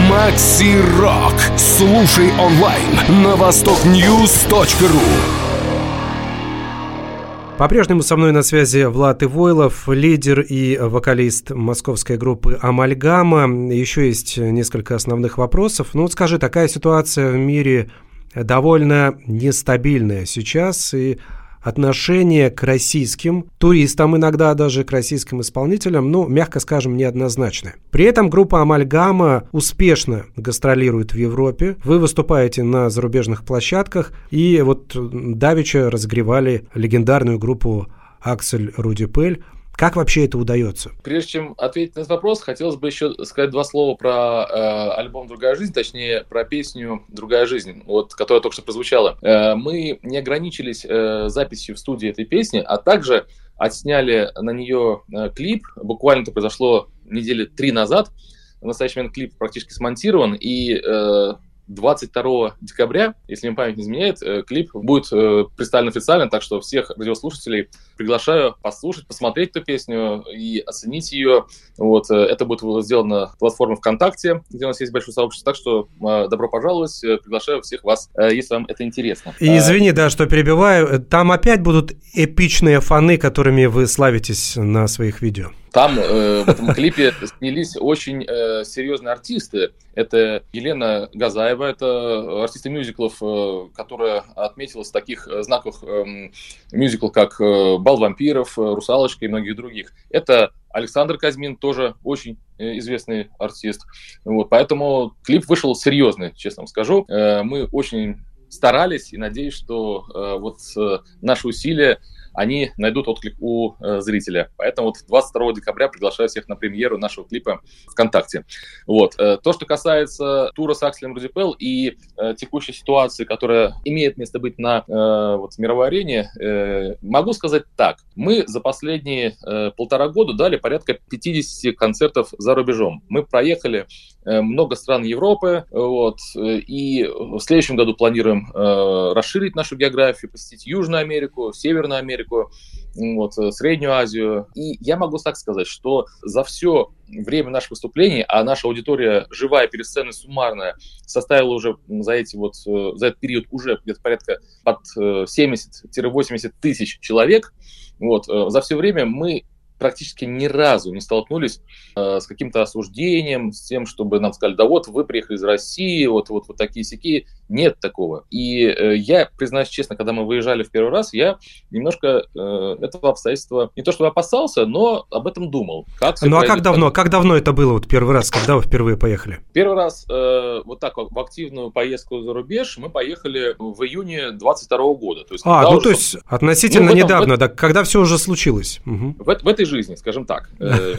A: Макси Рок. Слушай онлайн на востокньюз.ру.
B: По-прежнему со мной на связи Влад Ивойлов, лидер и вокалист московской группы «Амальгама». Еще есть несколько основных вопросов. Ну вот скажи, такая ситуация в мире довольно нестабильная сейчас, и отношение к российским туристам, иногда даже к российским исполнителям, ну, мягко скажем, неоднозначное. При этом группа «Амальгама» успешно гастролирует в Европе. Вы выступаете на зарубежных площадках, и вот Давича разогревали легендарную группу «Аксель Рудипель». Как вообще это удается?
C: Прежде чем ответить на этот вопрос, хотелось бы еще сказать два слова про э, альбом «Другая жизнь», точнее, про песню «Другая жизнь», вот, которая только что прозвучала. Э, мы не ограничились э, записью в студии этой песни, а также отсняли на нее э, клип. Буквально это произошло недели три назад. В настоящий момент клип практически смонтирован, и э, 22 декабря, если мне память не изменяет, э, клип будет э, представлен официально, так что всех радиослушателей приглашаю послушать, посмотреть эту песню и оценить ее. Вот, э, это будет сделано на платформе ВКонтакте, где у нас есть большое сообщество, так что добро пожаловать, приглашаю всех вас, если вам это интересно.
B: И извини, да, что перебиваю, там опять будут эпичные фаны, которыми вы славитесь на своих видео.
C: Там э, в этом клипе снялись очень э, серьезные артисты. Это Елена Газаева, это артисты мюзиклов, э, которая отметилась в таких э, знаковых э, мюзиклах, как э, «Бал вампиров», э, «Русалочка» и многих других. Это Александр Казьмин, тоже очень э, известный артист. Вот, поэтому клип вышел серьезный, честно вам скажу. Э, мы очень старались и надеюсь, что э, вот э, наши усилия они найдут отклик у э, зрителя. Поэтому вот 22 декабря приглашаю всех на премьеру нашего клипа ВКонтакте. Вот. Э, то, что касается тура с Акселем Рудипел и э, текущей ситуации, которая имеет место быть на э, вот, мировой арене, э, могу сказать так. Мы за последние э, полтора года дали порядка 50 концертов за рубежом. Мы проехали Э, много стран Европы, вот, э, и в следующем году планируем э, расширить нашу географию, посетить Южную Америку, Северную Америку, вот, Среднюю Азию. И я могу так сказать, что за все время наших выступлений, а наша аудитория живая перед суммарная составила уже за эти вот за этот период уже где-то порядка от 70-80 тысяч человек. Вот, за все время мы практически ни разу не столкнулись э, с каким-то осуждением, с тем, чтобы нам сказали, да вот вы приехали из России, вот, вот, вот такие сякие. Нет такого. И э, я, признаюсь честно, когда мы выезжали в первый раз, я немножко э, этого обстоятельства не то чтобы опасался, но об этом думал.
B: Как ну а как давно? Как давно это было вот первый раз, когда вы впервые поехали?
C: Первый раз э, вот так в активную поездку за рубеж мы поехали в июне 22 года.
B: То есть, а, ну уже... то есть относительно ну, этом, недавно, в... да, когда все уже случилось.
C: Угу. В, в этой жизни, скажем так, э,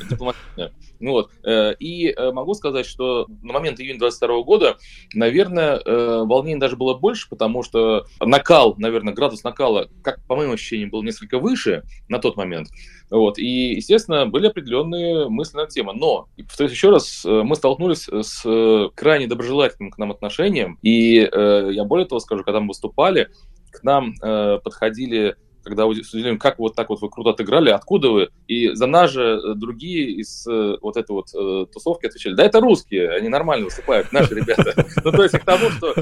C: Ну вот, э, и э, могу сказать, что на момент июня 22 года, наверное, э, волнений даже было больше, потому что накал, наверное, градус накала, как по моим ощущениям, был несколько выше на тот момент. Вот, и, естественно, были определенные мысли на тему. Но, повторюсь еще раз, мы столкнулись с крайне доброжелательным к нам отношением, и я более того скажу, когда мы выступали, к нам подходили когда удивлен, как вот так вот вы круто отыграли, откуда вы? И за нас же э, другие из э, вот этой вот э, тусовки отвечали, да это русские, они нормально выступают, наши ребята. Ну, то есть к тому, что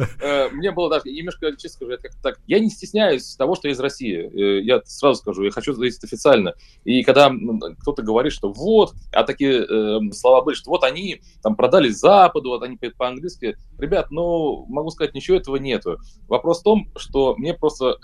C: мне было даже немножко, честно скажу, как так, я не стесняюсь того, что я из России, я сразу скажу, я хочу заявить официально. И когда кто-то говорит, что вот, а такие слова были, что вот они там продали Западу, вот они по-английски, ребят, ну, могу сказать, ничего этого нету. Вопрос в том, что мне просто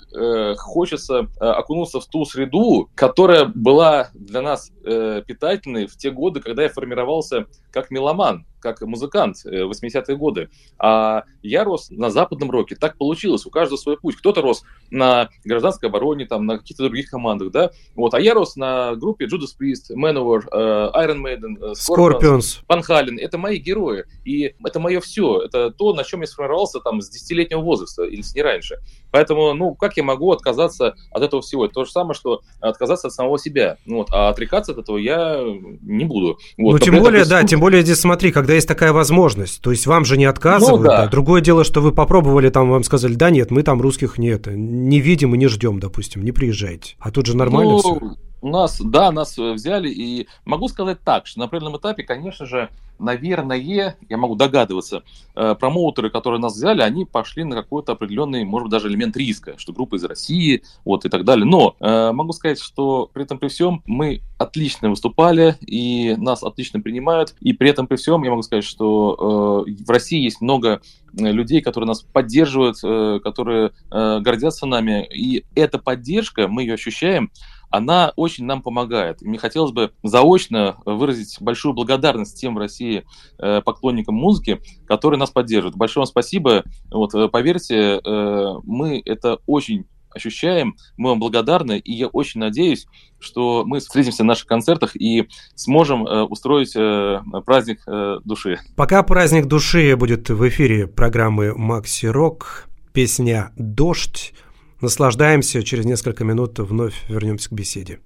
C: хочется Э, окунулся в ту среду, которая была для нас э, питательной в те годы, когда я формировался как меломан как музыкант 80-е э, годы. А я рос на западном роке. Так получилось. У каждого свой путь. Кто-то рос на гражданской обороне, там, на каких-то других командах, да. Вот. А я рос на группе Judas Priest, Manowar, э, Iron Maiden, э, Scorpions, Van Halen. Это мои герои. И это мое все. Это то, на чем я сформировался там с 10-летнего возраста, или с не раньше. Поэтому, ну, как я могу отказаться от этого всего? Это то же самое, что отказаться от самого себя. Вот. А отрекаться от этого я не буду.
B: Вот. Ну, тем более, да, тем более здесь смотри, когда когда есть такая возможность. То есть вам же не отказывают. Ну, да. Да. Другое дело, что вы попробовали, там вам сказали, да нет, мы там русских нет, не видим и не ждем, допустим, не приезжайте. А тут же нормально ну, все.
C: Нас, да, нас э, взяли, и могу сказать так, что на определенном этапе, конечно же, наверное, я могу догадываться, э, промоутеры, которые нас взяли, они пошли на какой-то определенный, может быть, даже элемент риска, что группа из России, вот и так далее. Но э, могу сказать, что при этом при всем мы отлично выступали, и нас отлично принимают, и при этом при всем я могу сказать, что в России есть много людей, которые нас поддерживают, которые гордятся нами, и эта поддержка, мы ее ощущаем, она очень нам помогает. мне хотелось бы заочно выразить большую благодарность тем в России э, поклонникам музыки, которые нас поддерживают. Большое вам спасибо. Вот, э, поверьте, э, мы это очень ощущаем, мы вам благодарны, и я очень надеюсь, что мы встретимся на наших концертах и сможем э, устроить э, праздник э, души.
B: Пока праздник души будет в эфире программы «Макси Рок», песня «Дождь», Наслаждаемся, через несколько минут вновь вернемся к беседе.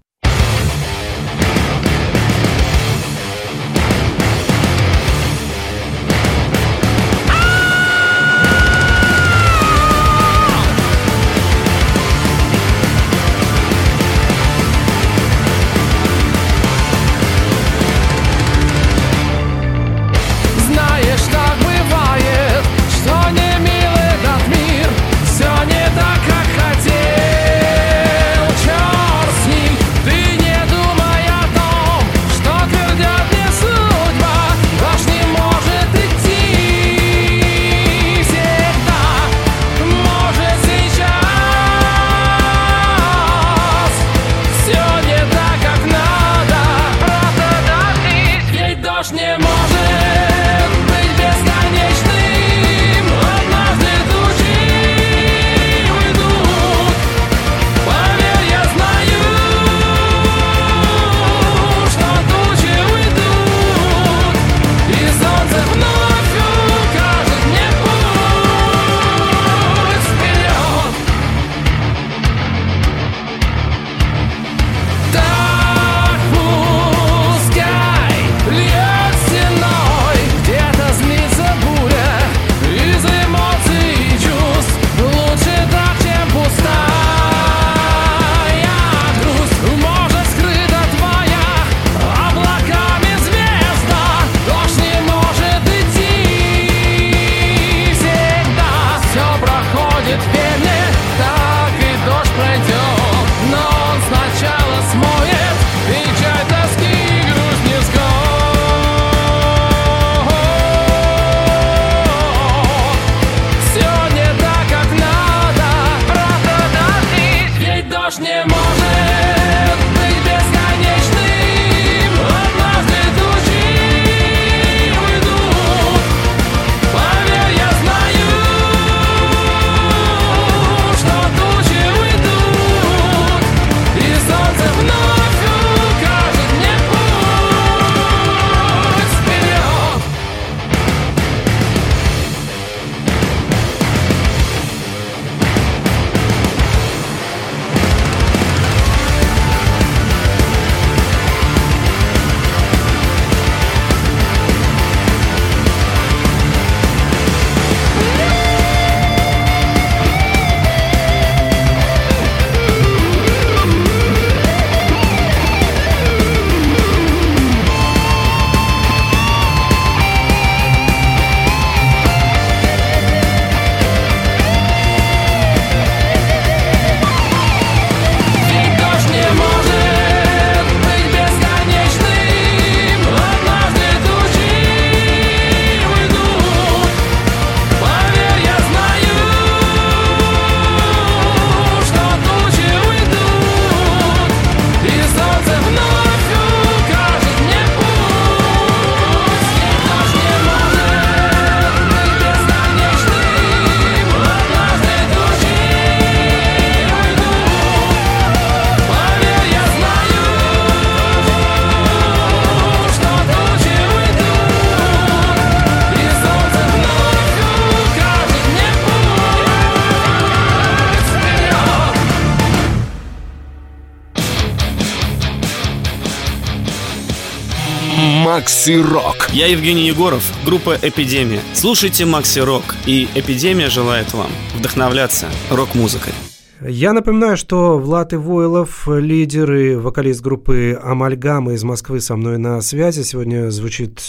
A: Макси Рок.
F: Я Евгений Егоров, группа «Эпидемия». Слушайте Макси Рок, и «Эпидемия» желает вам вдохновляться рок-музыкой.
B: Я напоминаю, что Влад Ивойлов, лидер и вокалист группы «Амальгама» из Москвы со мной на связи. Сегодня звучит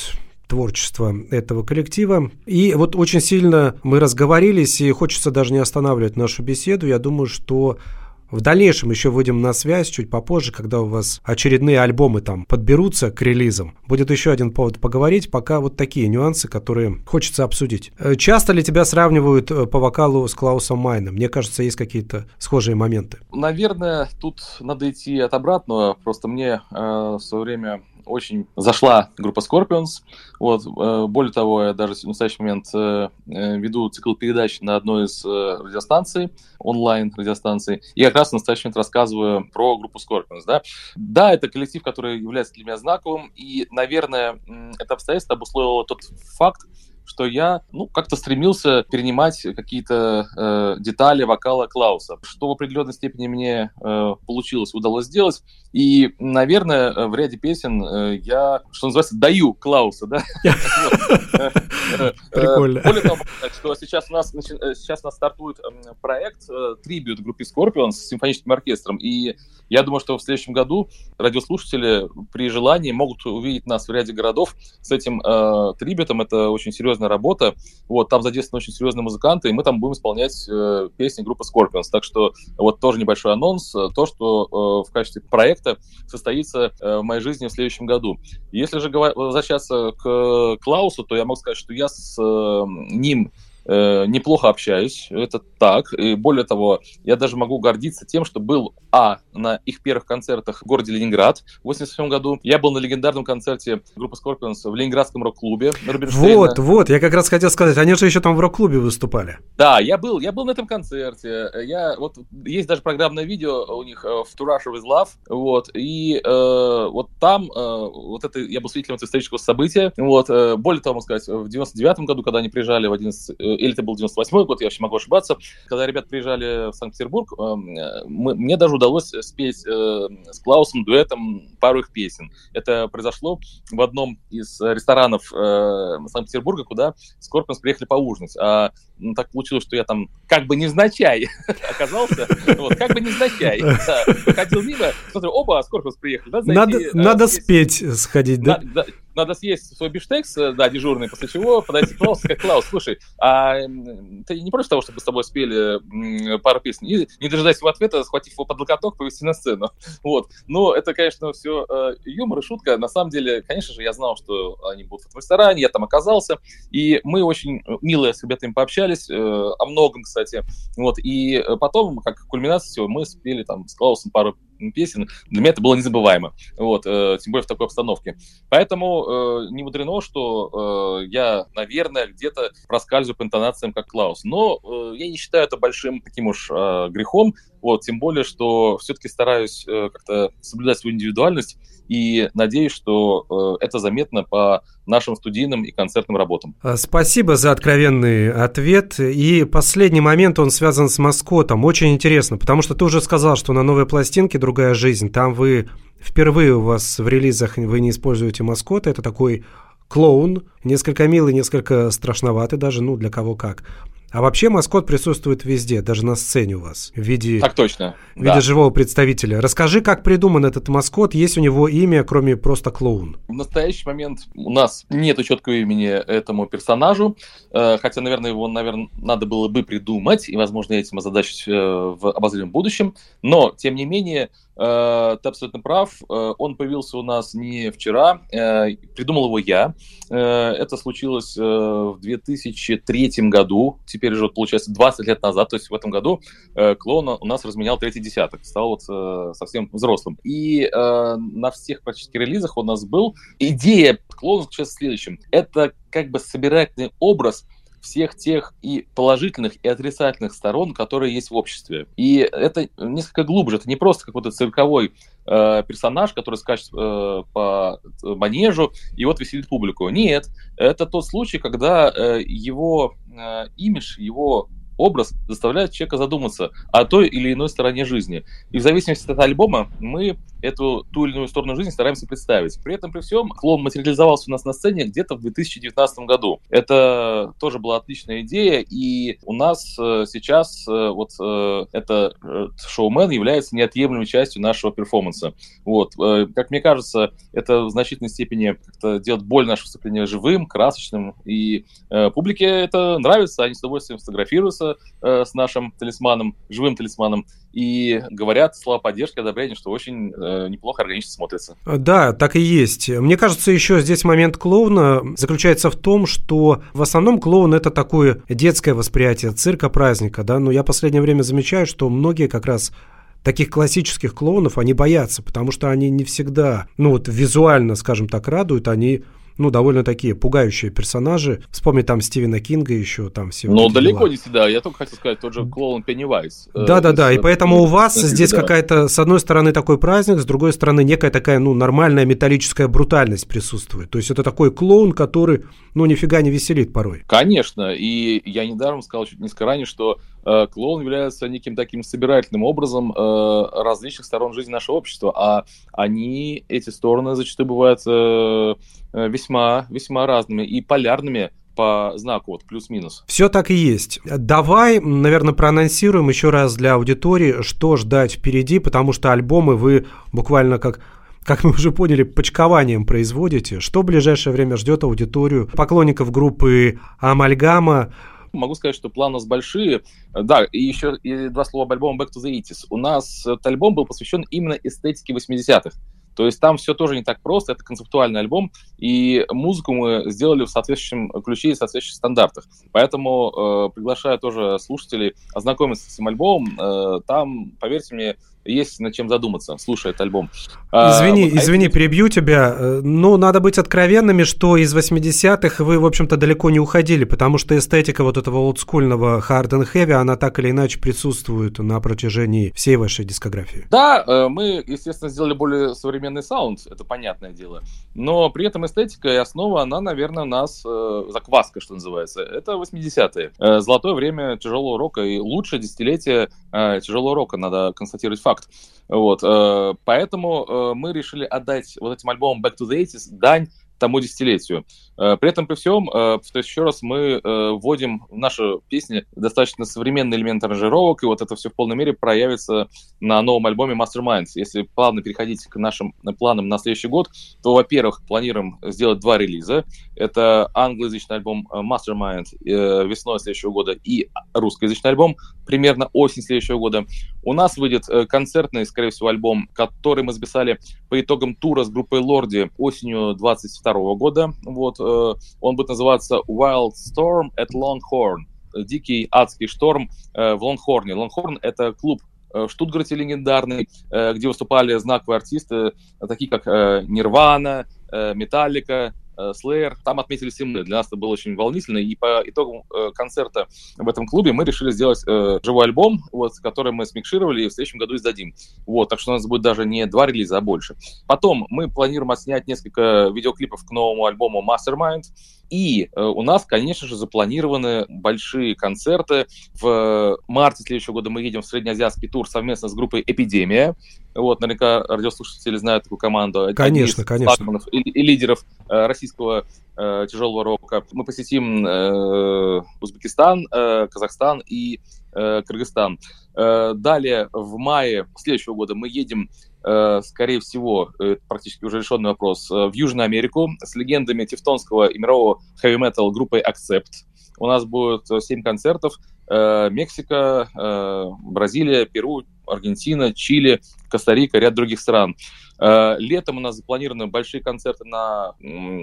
B: творчество этого коллектива. И вот очень сильно мы разговорились, и хочется даже не останавливать нашу беседу. Я думаю, что в дальнейшем еще выйдем на связь чуть попозже, когда у вас очередные альбомы там подберутся к релизам. Будет еще один повод поговорить, пока вот такие нюансы, которые хочется обсудить. Э, часто ли тебя сравнивают э, по вокалу с Клаусом Майном? Мне кажется, есть какие-то схожие моменты.
C: Наверное, тут надо идти от обратного. Просто мне э, в свое время очень зашла группа Scorpions. Вот, э, более того, я даже в настоящий момент э, э, веду цикл передач на одной из радиостанций, онлайн радиостанций, и как раз в настоящий момент рассказываю про группу Scorpions. Да, да это коллектив, который является для меня знаковым, и, наверное, это обстоятельство обусловило тот факт, что я, ну, как-то стремился перенимать какие-то э, детали вокала Клауса, что в определенной степени мне э, получилось, удалось сделать. И, наверное, в ряде песен э, я, что называется, даю Клауса, да?
B: Прикольно.
C: Более того, что сейчас у нас, сейчас у нас стартует проект трибют группе Scorpions с симфоническим оркестром, и я думаю, что в следующем году радиослушатели при желании могут увидеть нас в ряде городов с этим э, трибютом. Это очень серьезная работа. Вот, там задействованы очень серьезные музыканты, и мы там будем исполнять э, песни группы Scorpions. Так что вот тоже небольшой анонс. То, что э, в качестве проекта состоится э, в моей жизни в следующем году. Если же возвращаться к Клаусу, то я могу сказать, что я с э, ним э, неплохо общаюсь, это так. И более того, я даже могу гордиться тем, что был, а, на их первых концертах в городе Ленинград в 87 году. Я был на легендарном концерте группы Scorpions в Ленинградском рок-клубе.
B: Вот, вот, я как раз хотел сказать, они же еще там в рок-клубе выступали.
C: Да, я был, я был на этом концерте. Я, вот, есть даже программное видео у них в To Russia With Love, вот, и э, вот там, э, вот это, я был свидетелем этого исторического события, вот, э, более того, могу сказать, в 99 году, когда они приезжали в один из или это был 98 год, я вообще могу ошибаться, когда ребята приезжали в Санкт-Петербург, эм, мы, мне даже удалось спеть э, с Клаусом дуэтом пару их песен. Это произошло в одном из ресторанов э, Санкт-Петербурга, куда Скорпионс приехали поужинать. А ну, так получилось, что я там как бы невзначай оказался, вот, как бы невзначай. Да, ходил мимо, смотрю, оба, Скорпионс приехали.
B: Надо, э, надо спеть, сходить, да?
C: Надо съесть свой бифштекс, э, да, дежурный, после чего подойти к Клаусу сказать, Клаус, слушай, а ты не против того, чтобы с тобой спели пару песен? И, не дожидаясь его ответа, схватив его под локоток, повести на сцену. Вот. Но это, конечно, все э, юмор и шутка. На самом деле, конечно же, я знал, что они будут в ресторане, я там оказался, и мы очень мило с ребятами пообщались, э, о многом, кстати. Вот. И потом, как кульминация всего, мы спели там с Клаусом пару песен, для меня это было незабываемо, вот, э, тем более в такой обстановке. Поэтому э, не мудрено, что э, я, наверное, где-то проскальзываю по интонациям как Клаус. Но э, я не считаю это большим таким уж э, грехом, вот, тем более, что все-таки стараюсь э, как-то соблюдать свою индивидуальность и надеюсь, что э, это заметно по нашим студийным и концертным работам.
B: А, спасибо за откровенный ответ. И последний момент, он связан с маскотом. Очень интересно, потому что ты уже сказал, что на новой пластинке «Другая жизнь» там вы впервые у вас в релизах вы не используете маскота. Это такой клоун, несколько милый, несколько страшноватый даже, ну, для кого как. А вообще маскот присутствует везде, даже на сцене у вас, в виде,
C: так точно,
B: в виде да. живого представителя. Расскажи, как придуман этот маскот, есть у него имя, кроме просто клоун?
C: В настоящий момент у нас нет четкого имени этому персонажу, э, хотя, наверное, его, наверное, надо было бы придумать, и, возможно, этим озадачить э, в обозримом будущем. Но, тем не менее, Э, ты абсолютно прав. Он появился у нас не вчера, придумал его я. Это случилось в 2003 году, теперь уже, получается, 20 лет назад, то есть в этом году клоун у нас разменял третий десяток, стал вот совсем взрослым. И на всех практически релизах у нас был. Идея клоуна заключается в следующем. Это как бы собирательный образ всех тех и положительных, и отрицательных сторон, которые есть в обществе. И это несколько глубже. Это не просто какой-то цирковой э, персонаж, который скачет э, по манежу и вот веселит публику. Нет, это тот случай, когда э, его э, имидж, его образ заставляет человека задуматься о той или иной стороне жизни. И в зависимости от альбома мы эту ту или иную сторону жизни стараемся представить. При этом, при всем, клоун материализовался у нас на сцене где-то в 2019 году. Это тоже была отличная идея, и у нас э, сейчас э, вот э, это шоумен является неотъемлемой частью нашего перформанса. Вот. Как мне кажется, это в значительной степени как-то делает боль наше выступление живым, красочным, и публике это нравится, они с удовольствием фотографируются э, с нашим талисманом, живым талисманом, и говорят слова поддержки, одобрения, что очень э, неплохо органично смотрится.
B: Да, так и есть. Мне кажется, еще здесь момент клоуна заключается в том, что в основном клоун это такое детское восприятие цирка, праздника, да, но я в последнее время замечаю, что многие как раз таких классических клоунов, они боятся, потому что они не всегда, ну вот визуально, скажем так, радуют, они ну, довольно такие пугающие персонажи. Вспомни там Стивена Кинга еще, там все.
C: Но вот далеко дела. не всегда. Я только хотел сказать, тот же клоун Пеннивайз.
B: Да-да-да, э, и поэтому у вас здесь да. какая-то, с одной стороны, такой праздник, с другой стороны, некая такая, ну, нормальная металлическая брутальность присутствует. То есть это такой клоун, который, ну, нифига не веселит порой.
C: Конечно, и я недаром сказал чуть несколько ранее, что э, клоун является неким таким собирательным образом э, различных сторон жизни нашего общества, а они, эти стороны зачастую бывают э, э весьма, весьма разными и полярными по знаку, вот плюс-минус.
B: Все так и есть. Давай, наверное, проанонсируем еще раз для аудитории, что ждать впереди, потому что альбомы вы буквально как как мы уже поняли, почкованием производите. Что в ближайшее время ждет аудиторию поклонников группы Амальгама?
C: Могу сказать, что планы у нас большие. Да, и еще и два слова об альбоме Back to the 80s. У нас этот альбом был посвящен именно эстетике 80-х. То есть там все тоже не так просто, это концептуальный альбом, и музыку мы сделали в соответствующем ключе и в соответствующих стандартах. Поэтому э, приглашаю тоже слушателей ознакомиться с этим альбомом. Э, там, поверьте мне, есть над чем задуматься, слушая этот альбом.
B: А, извини, а, извини, это... перебью тебя. Э, ну, надо быть откровенными, что из 80-х вы, в общем-то, далеко не уходили, потому что эстетика вот этого олдскульного hard and heavy, она так или иначе присутствует на протяжении всей вашей дискографии.
C: Да, э, мы, естественно, сделали более современный саунд, это понятное дело. Но при этом эстетика и основа, она, наверное, у нас э, закваска, что называется. Это 80-е. Золотое время тяжелого рока и лучшее десятилетие тяжелого рока, надо констатировать факт факт. Вот, э, поэтому э, мы решили отдать вот этим альбомом Back to the 80s дань тому десятилетию. Э, при этом, при всем, то есть еще раз мы вводим в нашу песни достаточно современный элемент аранжировок, и вот это все в полной мере проявится на новом альбоме Masterminds. Если плавно переходить к нашим планам на следующий год, то, во-первых, планируем сделать два релиза. Это англоязычный альбом Mastermind весной следующего года и русскоязычный альбом примерно осень следующего года. У нас выйдет э, концертный, скорее всего, альбом, который мы записали по итогам тура с группой Лорди осенью 22 года. Вот, э, он будет называться Wild Storm at Longhorn. Дикий адский шторм э, в Лонгхорне. Лонгхорн — это клуб в Штутгарте легендарный, где выступали знаковые артисты, такие как Нирвана, Металлика, Slayer. Там отметились и мы. Для нас это было очень волнительно. И по итогам э, концерта в этом клубе мы решили сделать э, живой альбом, вот, который мы смикшировали и в следующем году издадим. Вот, так что у нас будет даже не два релиза, а больше. Потом мы планируем отснять несколько видеоклипов к новому альбому Mastermind. И э, у нас, конечно же, запланированы большие концерты. В марте следующего года мы едем в среднеазиатский тур совместно с группой «Эпидемия». Вот, наверняка радиослушатели знают такую команду.
B: Конечно, конечно.
C: И, и лидеров э, российского э, тяжелого рока. Мы посетим э, Узбекистан, э, Казахстан и э, Кыргызстан. Э, далее, в мае следующего года мы едем Э, скорее всего, это практически уже решенный вопрос, э, в Южную Америку с легендами тевтонского и мирового хэви-метал группой Accept. У нас будет 7 концертов. Э, Мексика, Бразилия, Перу, Аргентина, Чили, Коста-Рика, ряд других стран. Э, летом у нас запланированы большие концерты на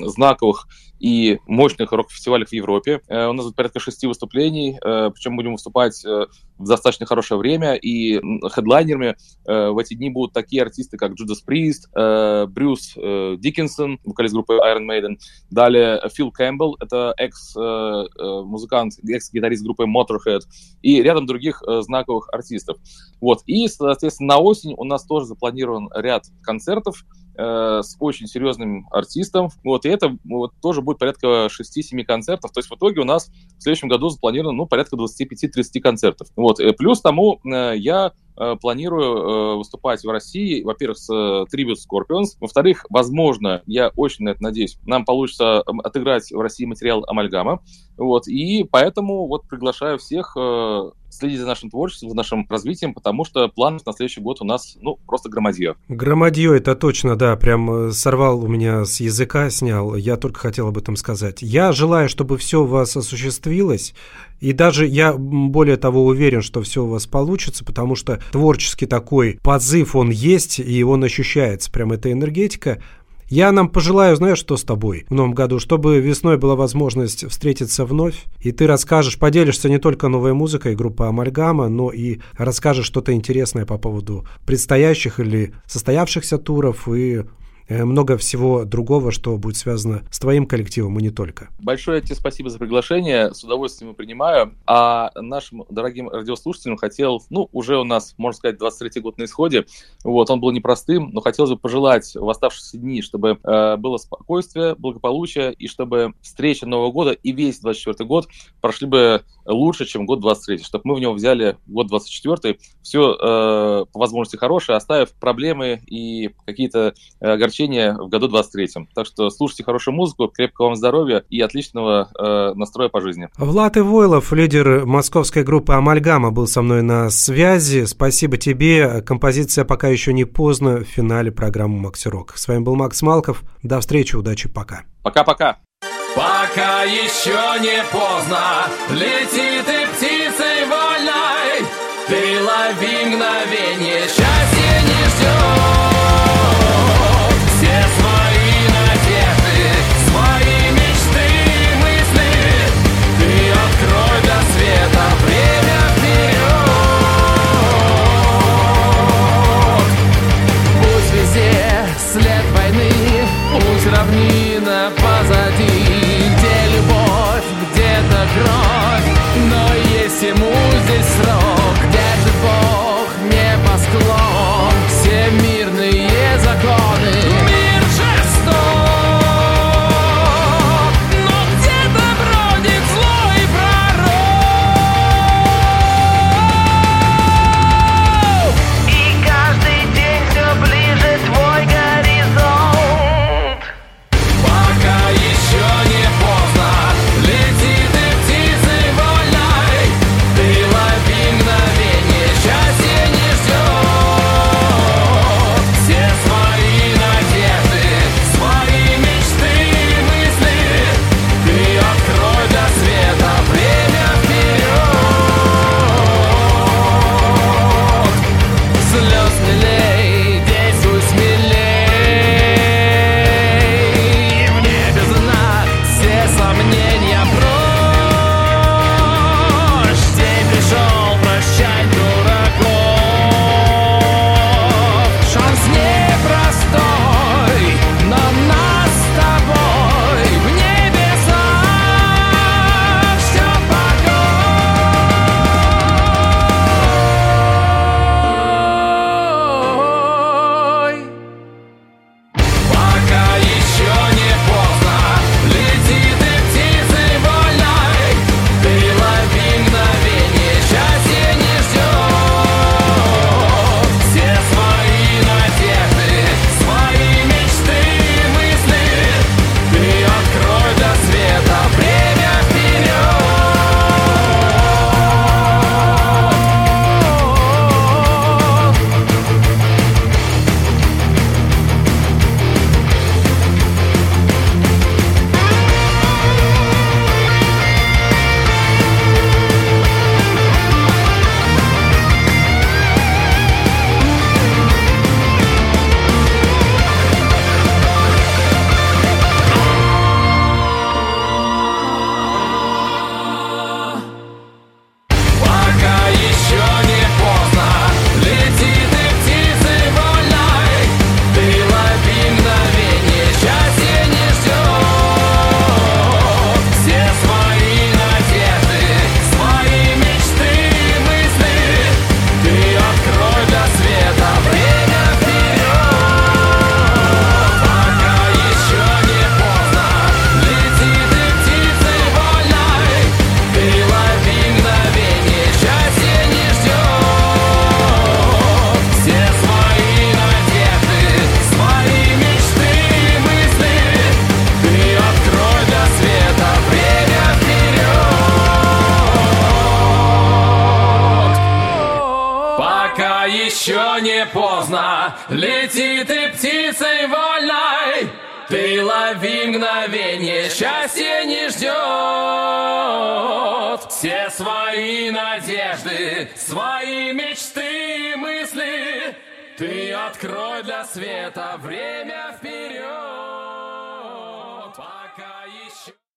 C: знаковых и мощных рок-фестивалях в Европе. Э, у нас будет порядка шести выступлений, э, причем будем выступать в достаточно хорошее время, и хедлайнерами в эти дни будут такие артисты, как Judas Priest, Брюс Диккенсон, вокалист группы Iron Maiden, далее Фил Кэмпбелл, это экс-музыкант, экс-гитарист группы Motorhead, и рядом других знаковых артистов. Вот. И, соответственно, на осень у нас тоже запланирован ряд концертов, э, с очень серьезным артистом. Вот, и это вот, тоже будет порядка 6-7 концертов. То есть в итоге у нас в следующем году запланировано ну, порядка 25-30 концертов. Вот, э, плюс тому э, я планирую э, выступать в России, во-первых, с э, Tribute Scorpions, во-вторых, возможно, я очень на это надеюсь, нам получится отыграть в России материал Амальгама, вот, и поэтому вот приглашаю всех следить за нашим творчеством, за нашим развитием, потому что план на следующий год у нас, ну, просто громадье.
B: Громадье, это точно, да, прям сорвал у меня с языка, снял, я только хотел об этом сказать. Я желаю, чтобы все у вас осуществилось, и даже я более того уверен, что все у вас получится, потому что творческий такой позыв, он есть, и он ощущается, прям эта энергетика. Я нам пожелаю, знаешь, что с тобой в новом году, чтобы весной была возможность встретиться вновь, и ты расскажешь, поделишься не только новой музыкой группы Амальгама, но и расскажешь что-то интересное по поводу предстоящих или состоявшихся туров и много всего другого, что будет связано с твоим коллективом и не только.
C: Большое тебе спасибо за приглашение, с удовольствием принимаю. А нашим дорогим радиослушателям хотел, ну, уже у нас, можно сказать, 23-й год на исходе, вот, он был непростым, но хотелось бы пожелать в оставшиеся дни, чтобы э, было спокойствие, благополучие, и чтобы встреча Нового года и весь 24 год прошли бы лучше, чем год 23 чтобы мы в него взяли год 24 все э, по возможности хорошее, оставив проблемы и какие-то э, огорчения в году 23 Так что слушайте хорошую музыку, крепкого вам здоровья и отличного э, настроя по жизни.
B: Влад Ивойлов, лидер московской группы «Амальгама», был со мной на связи. Спасибо тебе. Композиция «Пока еще не поздно» в финале программы «Макси Рок». С вами был Макс Малков. До встречи, удачи, пока.
C: Пока-пока.
A: Пока еще не поздно, лети ты птицей